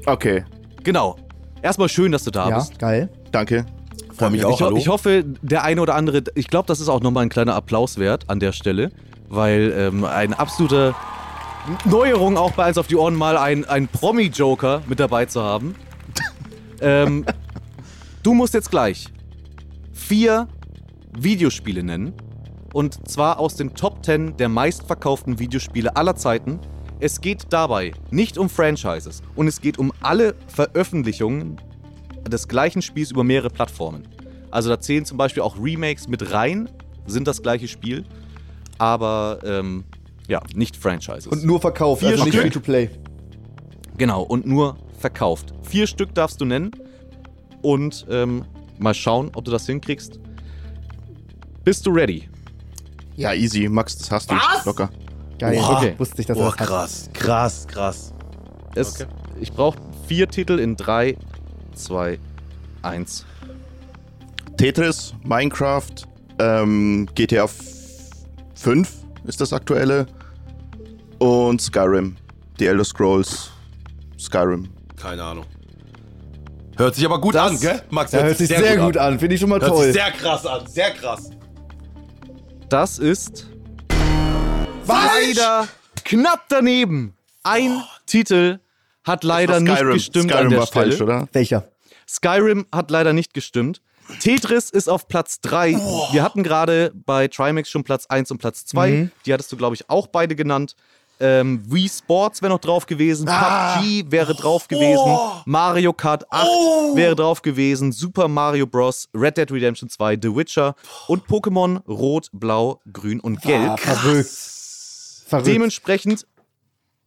Okay, Genau. Erstmal schön, dass du da Ja, bist. geil. danke. Freue mich Ich, auch, ho hallo. ich hoffe, der eine oder andere, ich glaube, das ist auch nochmal ein kleiner Applaus wert an der Stelle, weil ähm, eine absolute Neuerung auch bei eins auf die Ohren mal ein, ein Promi-Joker mit dabei zu haben. Ähm, du musst jetzt gleich vier Videospiele nennen. Und zwar aus den Top 10 der meistverkauften Videospiele aller Zeiten. Es geht dabei nicht um Franchises und es geht um alle Veröffentlichungen des gleichen Spiels über mehrere Plattformen. Also da zählen zum Beispiel auch Remakes mit rein, sind das gleiche Spiel, aber ähm, ja, nicht Franchises. Und nur verkauft, Vier also nicht? Free-to-Play. genau, und nur verkauft. Vier Stück darfst du nennen und ähm, mal schauen, ob du das hinkriegst. Bist du ready? Ja, easy. Max, das hast du. Was? Locker. Geil, Oha. okay. Wusste ich, dass er Boah, das krass, krass, krass. Es, Okay. Ich brauche vier Titel in 3, 2, 1. Tetris, Minecraft, ähm, GTA 5 ist das aktuelle. Und Skyrim. Die Elder Scrolls Skyrim. Keine Ahnung. Hört sich aber gut Das- an, gell? Max, Der hört sich sehr, gut an. Finde ich schon mal Hört toll. sich sehr krass an, sehr krass. Das ist Falsch! leider knapp daneben. Ein Titel hat leider nicht gestimmt Skyrim an der war Stelle. falsch, oder? Welcher? Skyrim hat leider nicht gestimmt. Tetris ist auf Platz 3. Wir hatten gerade bei Trimax schon Platz 1 und Platz 2. Mhm. Die hattest du, glaube ich, auch beide genannt. Ähm, Wii Sports wäre noch drauf gewesen. PUBG wäre drauf gewesen. Mario Kart 8 wäre drauf gewesen. Super Mario Bros. Red Dead Redemption 2, The Witcher und Pokémon Rot, Blau, Grün und Gelb. Ah, verrückt. Verrückt. Dementsprechend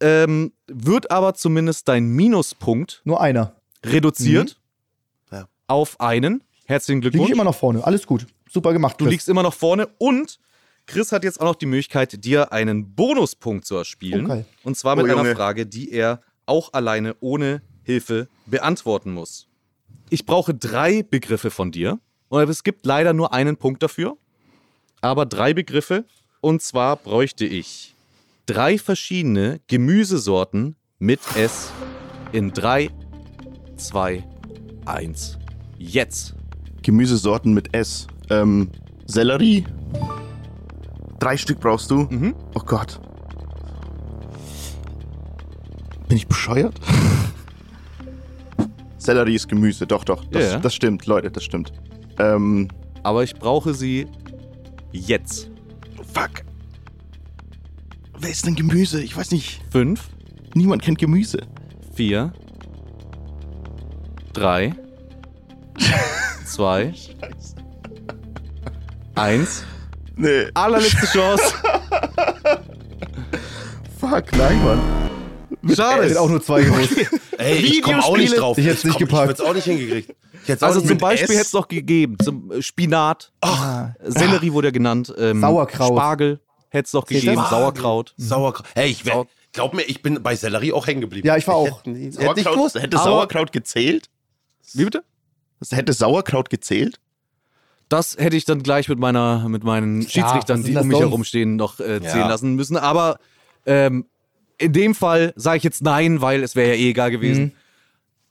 ähm, wird aber zumindest dein Minuspunkt Nur einer. reduziert Ja. auf einen. Herzlichen Liege Glückwunsch. ich immer noch vorne. Alles gut. Super gemacht. du Chris. liegst immer noch vorne und Chris hat jetzt auch noch die Möglichkeit, dir einen Bonuspunkt zu erspielen. Okay. Und zwar mit Oh, einer. Frage, die er auch alleine ohne Hilfe beantworten muss. Ich brauche drei Begriffe von dir. Und es gibt leider nur einen Punkt dafür. Aber drei Begriffe. Und zwar bräuchte ich drei verschiedene Gemüsesorten mit S in 3, 2, 1. Jetzt. Gemüsesorten mit S. Ähm, Sellerie. Drei Stück brauchst du? Mhm. Oh Gott. Bin ich bescheuert? Sellerie ist Gemüse, doch, doch. Das, Ja. das stimmt, Leute, das stimmt. Ähm, Aber ich brauche sie jetzt. fuck. Wer ist denn Gemüse? Ich weiß nicht. 5, Niemand kennt Gemüse. 4, 3, 2, 1. Nee. Allerletzte Chance. Fuck, nein, Mann. Schade. Ich hätte auch nur zwei gewusst. Ey, ich komme auch nicht drauf. Ich hätt's nicht komm- gepackt. Ich hätte es auch nicht hingekriegt. Ich hätt's auch Also nicht zum Beispiel hätte es noch gegeben. Zum äh, Spinat, Ah, Sellerie wurde ja genannt. Ähm, Sauerkraut. Spargel hätte es Zählt gegeben. Sauerkraut. Sauerkraut. Hey, ich wär, glaub mir, ich bin bei Sellerie auch hängen geblieben. Ja, ich war auch. Hätte, hätte nicht Sauerkraut, hätte Sauerkraut gezählt? Wie bitte? Hätte Sauerkraut gezählt? Das hätte ich dann gleich mit meiner, mit meinen Schiedsrichtern, was die um mich sonst? herumstehen, noch äh, zählen Ja. lassen müssen. Aber ähm, in dem Fall sage ich jetzt nein, weil es wäre ja eh egal gewesen. Mhm.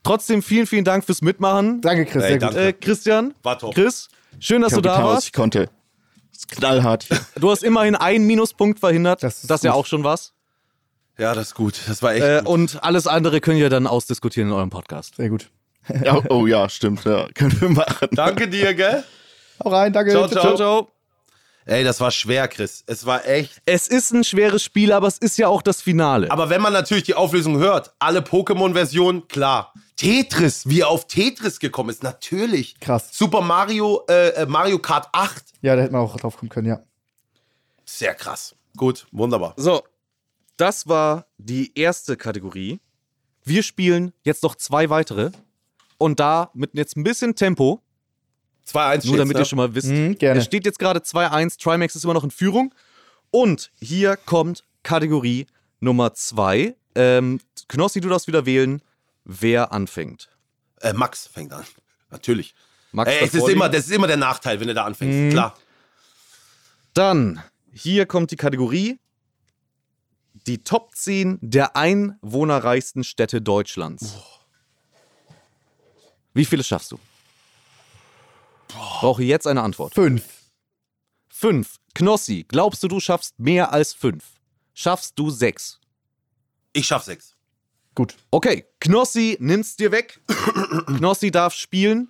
Trotzdem vielen, vielen Dank fürs Mitmachen. Danke, Chris. Ey, Sehr danke. Äh, Christian, War top. Chris, schön, dass Ich du da warst. ich konnte. Das ist knallhart. Du hast immerhin einen Minuspunkt verhindert. Das Das ist ist ja auch schon was. Ja, das ist gut. Das war echt Äh, gut. und alles andere könnt ihr dann ausdiskutieren in eurem Podcast. Sehr gut. Ja, oh ja, stimmt. Ja. Können wir machen. Danke dir, gell? Hau rein, danke. Ciao, ciao. Ciao, ciao. Ey, das war schwer, Chris. Es war echt. Es ist ein schweres Spiel, aber es ist ja auch das Finale. Aber wenn man natürlich die Auflösung hört, alle Pokémon-Versionen, klar. Tetris, wie er auf Tetris gekommen ist, natürlich. Krass. Super Mario, äh, äh, Mario Kart 8, Ja, da hätten wir auch drauf kommen können, ja. sehr krass. Gut, wunderbar. So, das war die erste Kategorie. Wir spielen jetzt noch zwei weitere. Und da mit jetzt ein bisschen Tempo, 2-1 nur damit ne? ihr schon mal wisst. Mhm, gerne. Es steht jetzt gerade 2-1, Trimax ist immer noch in Führung. Und hier kommt Kategorie Nummer 2. Ähm, Knossi, du darfst wieder wählen, wer anfängt. Äh, Max fängt an. Natürlich. Max Ey, es ist immer, das ist immer der Nachteil, wenn du da anfängst. Mhm. Klar. Dann, hier kommt die Kategorie. Die Top 10 der einwohnerreichsten Städte Deutschlands. Wie viele schaffst du? Brauche jetzt eine Antwort. Fünf. Fünf. Knossi, glaubst du, du schaffst mehr als fünf? Schaffst du sechs? Ich schaff sechs. Gut. Okay, Knossi nimmt's dir weg. Knossi darf spielen.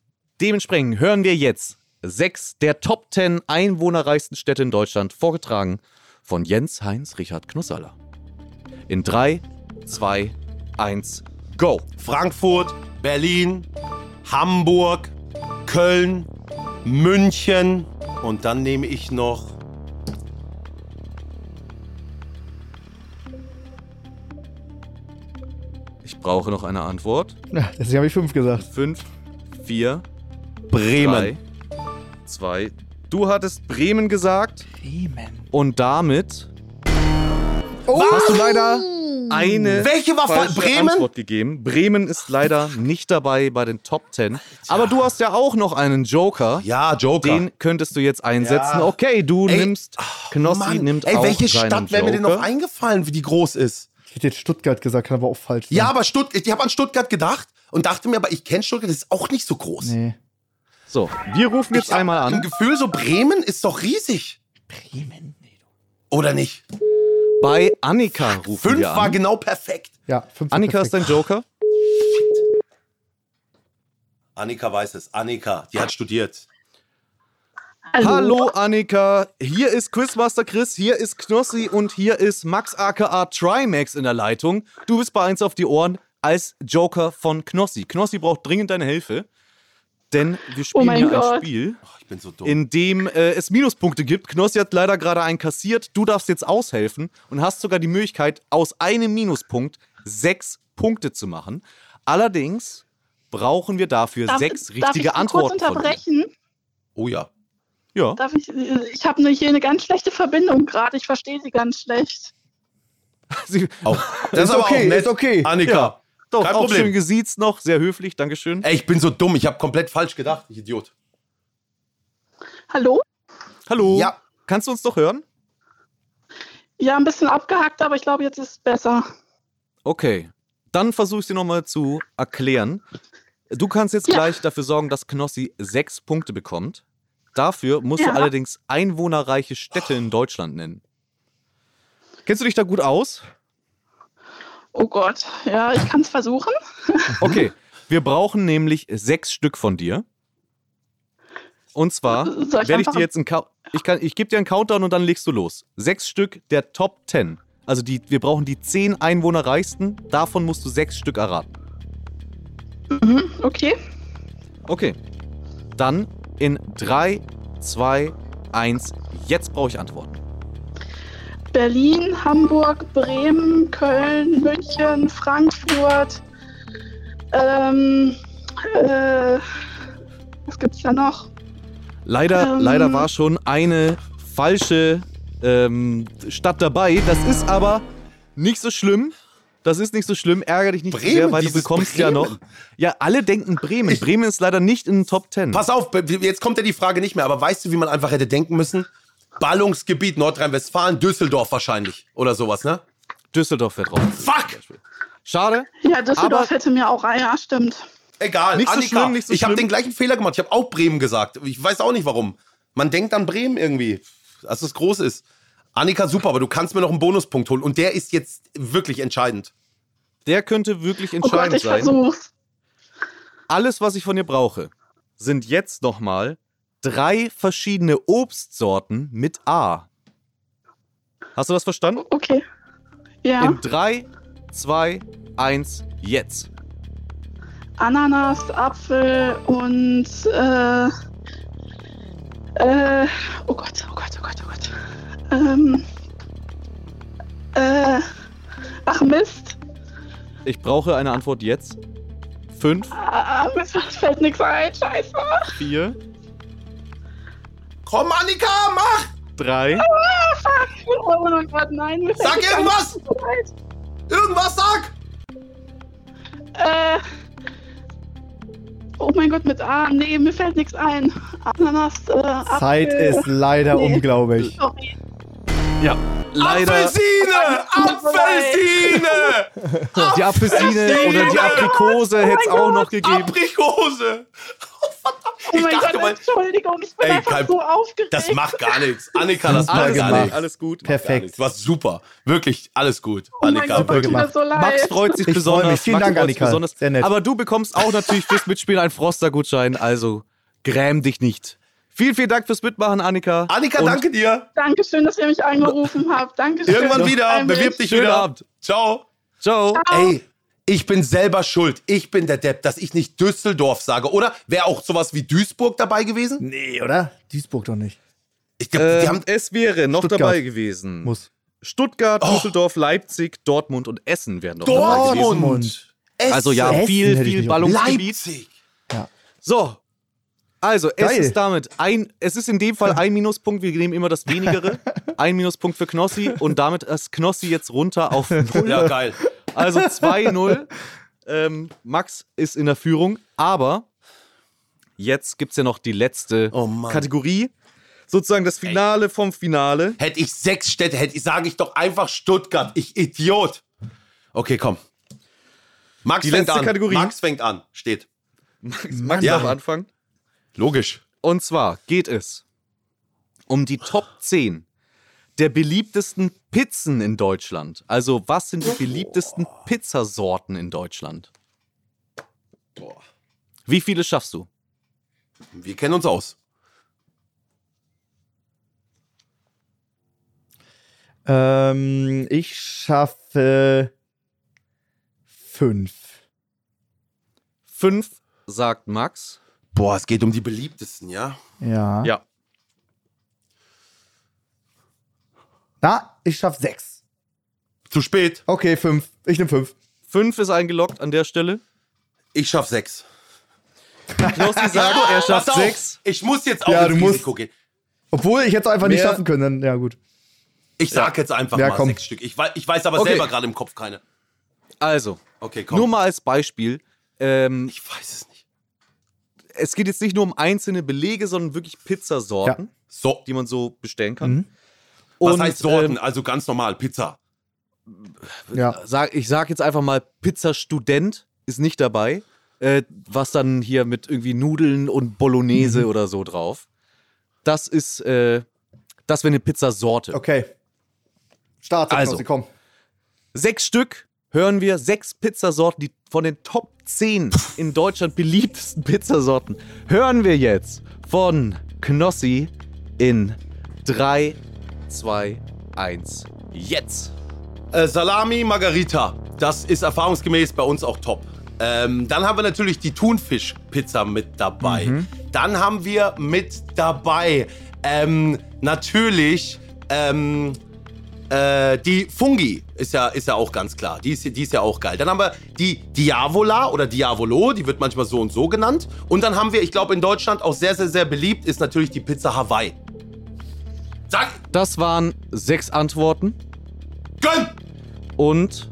dementsprechend hören wir jetzt sechs der Top 10 einwohnerreichsten Städte in Deutschland, vorgetragen von Jens Heinz Richard Knussaller. In 3, 2, 1, go! Frankfurt, Berlin, Hamburg, Köln, München und dann nehme ich noch Ich brauche noch eine Antwort. Ja, deswegen habe ich fünf gesagt. 5, 4, Bremen. 3, 2. Du hattest Bremen gesagt. Bremen. Und damit Oh! hast du leider eine Welche war falsche Bremen? Antwort gegeben. Bremen ist leider nicht dabei bei den Top 10. Aber du hast ja auch noch einen Joker. Ja, Joker. Den könntest du jetzt einsetzen. Ja. Okay, du Ey, nimmst. Knossi Mann, nimmt ey, auch welche Stadt wäre mir denn noch eingefallen, wie die groß ist? Ich hätte jetzt Stuttgart gesagt, kann aber auch falsch sein. Ja, aber Stuttgart, ich habe an Stuttgart gedacht und dachte mir, aber ich kenne Stuttgart, das ist auch nicht so groß. Nee. So, wir rufen jetzt ich einmal Ein an. Gefühl, so Bremen ist doch riesig. Bremen? Oder nicht? Bei Annika rufen Fünf wir war an. genau perfekt. Ja, fünf. war Annika ist perfekt. dein Joker. Annika weiß es. Annika, die hat studiert. Hallo Annika, hier ist Quizmaster Chris, hier ist Knossi und hier ist Max aka Trimax in der Leitung. Du bist bei eins auf die Ohren als Joker von Knossi. Knossi braucht dringend deine Hilfe. Denn wir spielen mein hier Gott. ein Spiel, Oh, ich bin so dumm. in dem äh, es Minuspunkte gibt. Knossi hat leider gerade einen kassiert. Du darfst jetzt aushelfen und hast sogar die Möglichkeit, aus einem Minuspunkt sechs Punkte zu machen. Allerdings brauchen wir dafür Darf, sechs darf richtige ich Sie Antworten kurz unterbrechen? oh ja. Ja. Darf ich, ich habe hier eine ganz schlechte Verbindung gerade. Ich verstehe Sie ganz schlecht. Sie, Auch. Das ist, Ist aber okay, auch nett. ist okay. Annika. Ja. Doch, Kein auch Problem. schön gesiezt noch, sehr höflich, Dankeschön. Ey, ich bin so dumm. Ich habe komplett falsch gedacht. Ich Idiot. Hallo? Hallo. Ja. Kannst du uns doch hören? Ja, ein bisschen abgehackt, aber ich glaube, jetzt ist es besser. Okay. Dann versuche ich dir nochmal zu erklären. Du kannst jetzt Ja. gleich dafür sorgen, dass Knossi sechs Punkte bekommt. Dafür musst Ja. du allerdings einwohnerreiche Städte in Deutschland nennen. Kennst du dich da gut aus? Oh Gott. Ja, ich kann es versuchen. Okay. Wir brauchen nämlich sechs Stück von dir. Und zwar ich werde ich dir jetzt einen Count. Ich, kann- ich gebe dir einen Countdown und dann legst du los. Sechs Stück der Top 10. Also die, wir brauchen die zehn einwohnerreichsten. Davon musst du sechs Stück erraten. Mhm, okay. Okay. Dann in 3, 2, 1. Jetzt brauche ich Antworten. Berlin, Hamburg, Bremen, Köln, München, Frankfurt. Ähm, äh, was gibt's da noch? Leider, Ähm. leider war schon eine falsche ähm, Stadt dabei. Das ist aber nicht so schlimm. Das ist nicht so schlimm. Ärger dich nicht Bremen, sehr, weil du bekommst ja Bremen. noch. Ja, alle denken Bremen. Bremen ist leider nicht in den Top 10. Pass auf, jetzt kommt ja die Frage nicht mehr, aber weißt du, wie man einfach hätte denken müssen? Ballungsgebiet Nordrhein-Westfalen, Düsseldorf wahrscheinlich. Oder sowas, ne? Düsseldorf fährt drauf. Fuck! Schade. Ja, Düsseldorf Aber- hätte mir auch, ah, ja, stimmt. Egal, Nicht so Annika, schlimm, nicht so ich habe den gleichen Fehler gemacht. Ich habe auch Bremen gesagt. Ich weiß auch nicht warum. Man denkt an Bremen irgendwie, dass es groß ist. Annika, super, aber du kannst mir noch einen Bonuspunkt holen. Und der ist jetzt wirklich entscheidend. Der könnte wirklich Oh Gott, entscheidend ich sein. versuch's. Alles, was ich von dir brauche, sind jetzt nochmal drei verschiedene Obstsorten mit A. Hast du das verstanden? Okay. Ja, In 3, 2, 1, jetzt. Ananas, Apfel und, äh, äh, oh Gott, oh Gott, oh Gott, oh Gott. Ähm, äh, ach Mist, Ich brauche eine Antwort jetzt. 5, ah, mir fällt nichts ein, scheiße. 4, Komm, Annika, mach! 3, Ah, fuck. Oh mein Gott, nein, mir fällt Sag nichts ein. irgendwas! Irgendwas sag! Äh. Oh mein Gott, mit A. Nee, mir fällt nichts ein. Ananas, äh, Apfel. Zeit ist leider Nee. unglaublich. Sorry. Ja, leider Apfelsine! Apfelsine! die Apfelsine oder die Aprikose hätte es auch noch gegeben. Aprikose! Oh mein dachte Gott, mal- Entschuldigung, ich bin Ey, einfach kein- so aufgeregt. Das macht gar nichts. Annika, das macht Alles gar nichts. alles gut. Perfekt. nichts. Was super. Wirklich, alles gut. oh Annika, Gott, super mir gemacht. so. Max freut sich Ich freu besonders. mich. Vielen Max Dank, freut sich Annika. Besonders. Sehr nett. Aber du bekommst auch natürlich fürs Mitspielen einen Froster-Gutschein, also gräm dich nicht. Vielen, vielen Dank fürs Mitmachen, Annika. Annika, Und danke dir. Dankeschön, dass ihr mich angerufen habt. Dankeschön. Irgendwann wieder. Bewirb dich Schönen wieder. Abend. Ciao. Ciao. Ey, ich bin selber schuld. Ich bin der Depp, dass ich nicht Düsseldorf sage. Oder wäre auch sowas wie Duisburg dabei gewesen? Nee, oder? Duisburg doch nicht. Ich glaub, die Ähm, haben. es wäre noch Stuttgart. dabei gewesen. Muss. Stuttgart, Oh. Düsseldorf, Leipzig, Dortmund und Essen wären noch dabei gewesen. Dortmund. Essen. Also ja, Essen viel, viel Ballungsgebiet. Leipzig. So. Also, es Geil. ist damit ein, es ist in dem Fall ein Minuspunkt, wir nehmen immer das wenigere. ein Minuspunkt für Knossi und damit ist Knossi jetzt runter auf 0. Ja, geil. Also 2-0. Ähm, Max ist in der Führung, aber jetzt gibt es ja noch die letzte Oh. Kategorie. Sozusagen das Finale vom Finale. Hätte ich sechs Städte, hätte ich, sage ich doch einfach Stuttgart. Ich Idiot. Okay, komm. Max Die fängt letzte an. Kategorie. Max fängt an. Steht. Max Ja. darf anfangen. Logisch. Und zwar geht es um die Top 10 der beliebtesten Pizzen in Deutschland. Also, was sind die beliebtesten Pizzasorten in Deutschland? Wie viele schaffst du? Wir kennen uns aus. Ähm, ich schaffe fünf. Fünf, sagt Max. Boah, es geht um die beliebtesten, ja? Ja. Ja. Na, ich schaff sechs. Zu spät. Okay, fünf. Ich nehm fünf. Fünf ist eingeloggt an der Stelle. Ich schaff sechs. Knossi sagt, er schafft Pass auf, sechs. Ich muss jetzt auch Ja, ins du musst- Risiko gehen. Obwohl ich jetzt einfach nicht Mehr- schaffen können. Dann, ja, gut. Ich sag jetzt einfach Ja, mal komm. sechs Stück. Ich weiß, ich weiß aber Okay. selber gerade im Kopf keine. Also, Okay, komm. nur mal als Beispiel. Ähm, Ich weiß es nicht. es geht jetzt nicht nur um einzelne Belege, sondern wirklich Pizzasorten, So, die man so bestellen kann. Mhm. Was Und, heißt Sorten? ähm, also ganz normal, Pizza. Ja. sag, ich sag jetzt einfach mal, Pizzastudent ist nicht dabei. Äh, was dann hier mit irgendwie Nudeln und Bolognese oder so drauf. Das ist, äh, das wäre eine Pizzasorte. Okay. Start, Also. also. komm. Sechs Stück hören wir, sechs Pizzasorten, die von den Top 10 in Deutschland beliebtesten Pizzasorten hören wir jetzt von Knossi in 3, 2, 1, jetzt. Äh, Salami Margarita. Das ist erfahrungsgemäß bei uns auch top. Ähm, dann haben wir natürlich die Thunfisch-Pizza mit dabei. Mhm. Dann haben wir mit dabei ähm, natürlich ähm, äh, die Fungi. Ist ja, ist ja auch ganz klar. Die ist, die ist ja auch geil. Dann haben wir die Diavola oder Diavolo. Die wird manchmal so und so genannt. Und dann haben wir, ich glaube, in Deutschland auch sehr, sehr, sehr beliebt ist natürlich die Pizza Hawaii. Sag, Das waren sechs Antworten gönn! und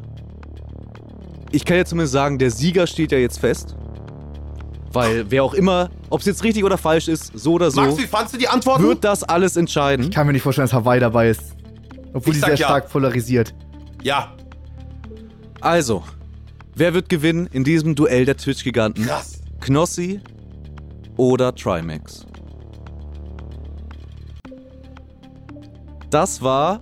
ich kann jetzt zumindest sagen, der Sieger steht ja jetzt fest. Weil wer auch immer, ob es jetzt richtig oder falsch ist, so oder so, Max, wie fandst du die Antworten? wird das alles entscheiden. Ich kann mir nicht vorstellen, dass Hawaii dabei ist. Obwohl Ich die sag sehr ja. stark polarisiert. Ja, Also, wer wird gewinnen in diesem Duell der Twitch-Giganten? krass. Knossi oder Trimax? Das war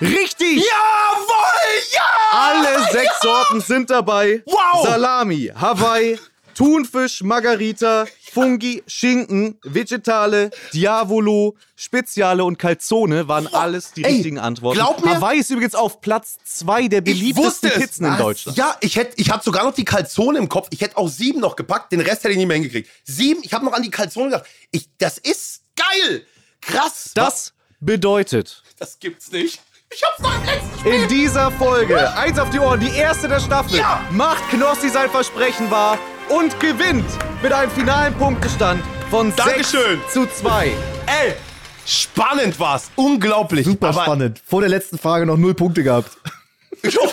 richtig! Jawohl, ja! Alle sechs Sorten sind dabei. Wow! Salami, Hawaii, Thunfisch, Margarita, Fungi, Schinken, Vegetale, Diavolo, Speziale und Calzone waren alles die Ey, richtigen Antworten. glaub mir- Hawaii ist übrigens auf Platz zwei der beliebtesten es. Pizzen in Was? Deutschland. Ja, ich hätte, ich hatte sogar noch die Calzone im Kopf. Ich hätte auch sieben noch gepackt. Den Rest hätte ich nicht mehr hingekriegt. Sieben, ich habe noch an die Calzone gedacht. Ich, das ist geil. Krass. Das bedeutet, das gibt's nicht. Ich hab's noch im letzten Spiel. in dieser Folge, eins auf die Ohren, die erste der Staffel, Ja! macht Knossi sein Versprechen wahr und gewinnt mit einem finalen Punktestand von Dankeschön. 6 zu 2. Ey, spannend war's. Unglaublich. Super Aber- spannend. Vor der letzten Frage noch null Punkte gehabt. Jawohl.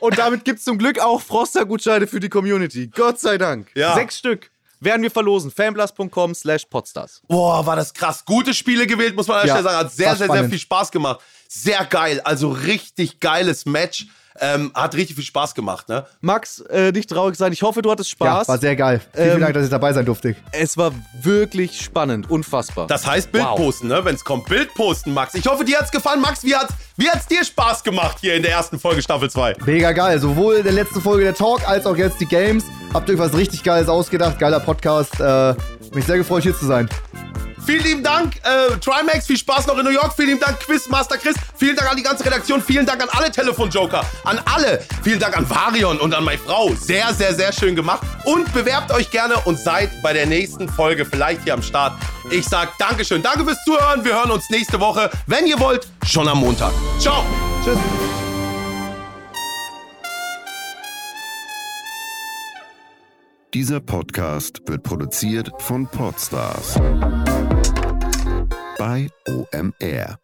Und damit gibt's zum Glück auch Froster-Gutscheine für die Community. Gott sei Dank. Ja. Sechs Stück werden wir verlosen. fanblast.com slash podstars. Boah, war das krass. Gute Spiele gewählt, muss man an der Ja, Stelle sagen. Hat sehr, sehr, sehr spannend. viel Spaß gemacht. Sehr geil. Also richtig geiles Match. Ähm, hat richtig viel Spaß gemacht, ne? Max, äh, nicht traurig sein. Ich hoffe, du hattest Spaß. Ja, war sehr geil. Vielen, vielen Ähm, Dank, dass ich dabei sein durfte. es war wirklich spannend. Unfassbar. Das heißt Bild Wow. posten, ne? Wenn es kommt, Bild posten, Max. Ich hoffe, dir hat's gefallen. Max, wie hat's, wie hat's dir Spaß gemacht hier in der ersten Folge Staffel 2? Mega geil. Sowohl in der letzten Folge der Talk als auch jetzt die Games. Habt ihr euch was richtig Geiles ausgedacht. Geiler Podcast. Äh, mich sehr gefreut, hier zu sein. Vielen lieben Dank, äh, Trimax. Viel Spaß noch in New York. Vielen lieben Dank, Quizmaster Chris. Vielen Dank an die ganze Redaktion. Vielen Dank an alle Telefonjoker. An alle. Vielen Dank an Varion und an meine Frau. Sehr, sehr, sehr schön gemacht. Und bewerbt euch gerne und seid bei der nächsten Folge vielleicht hier am Start. Ich sag Dankeschön. Danke fürs Zuhören. Wir hören uns nächste Woche, wenn ihr wollt, schon am Montag. Ciao. Tschüss. Dieser Podcast wird produziert von Podstars bei OMR.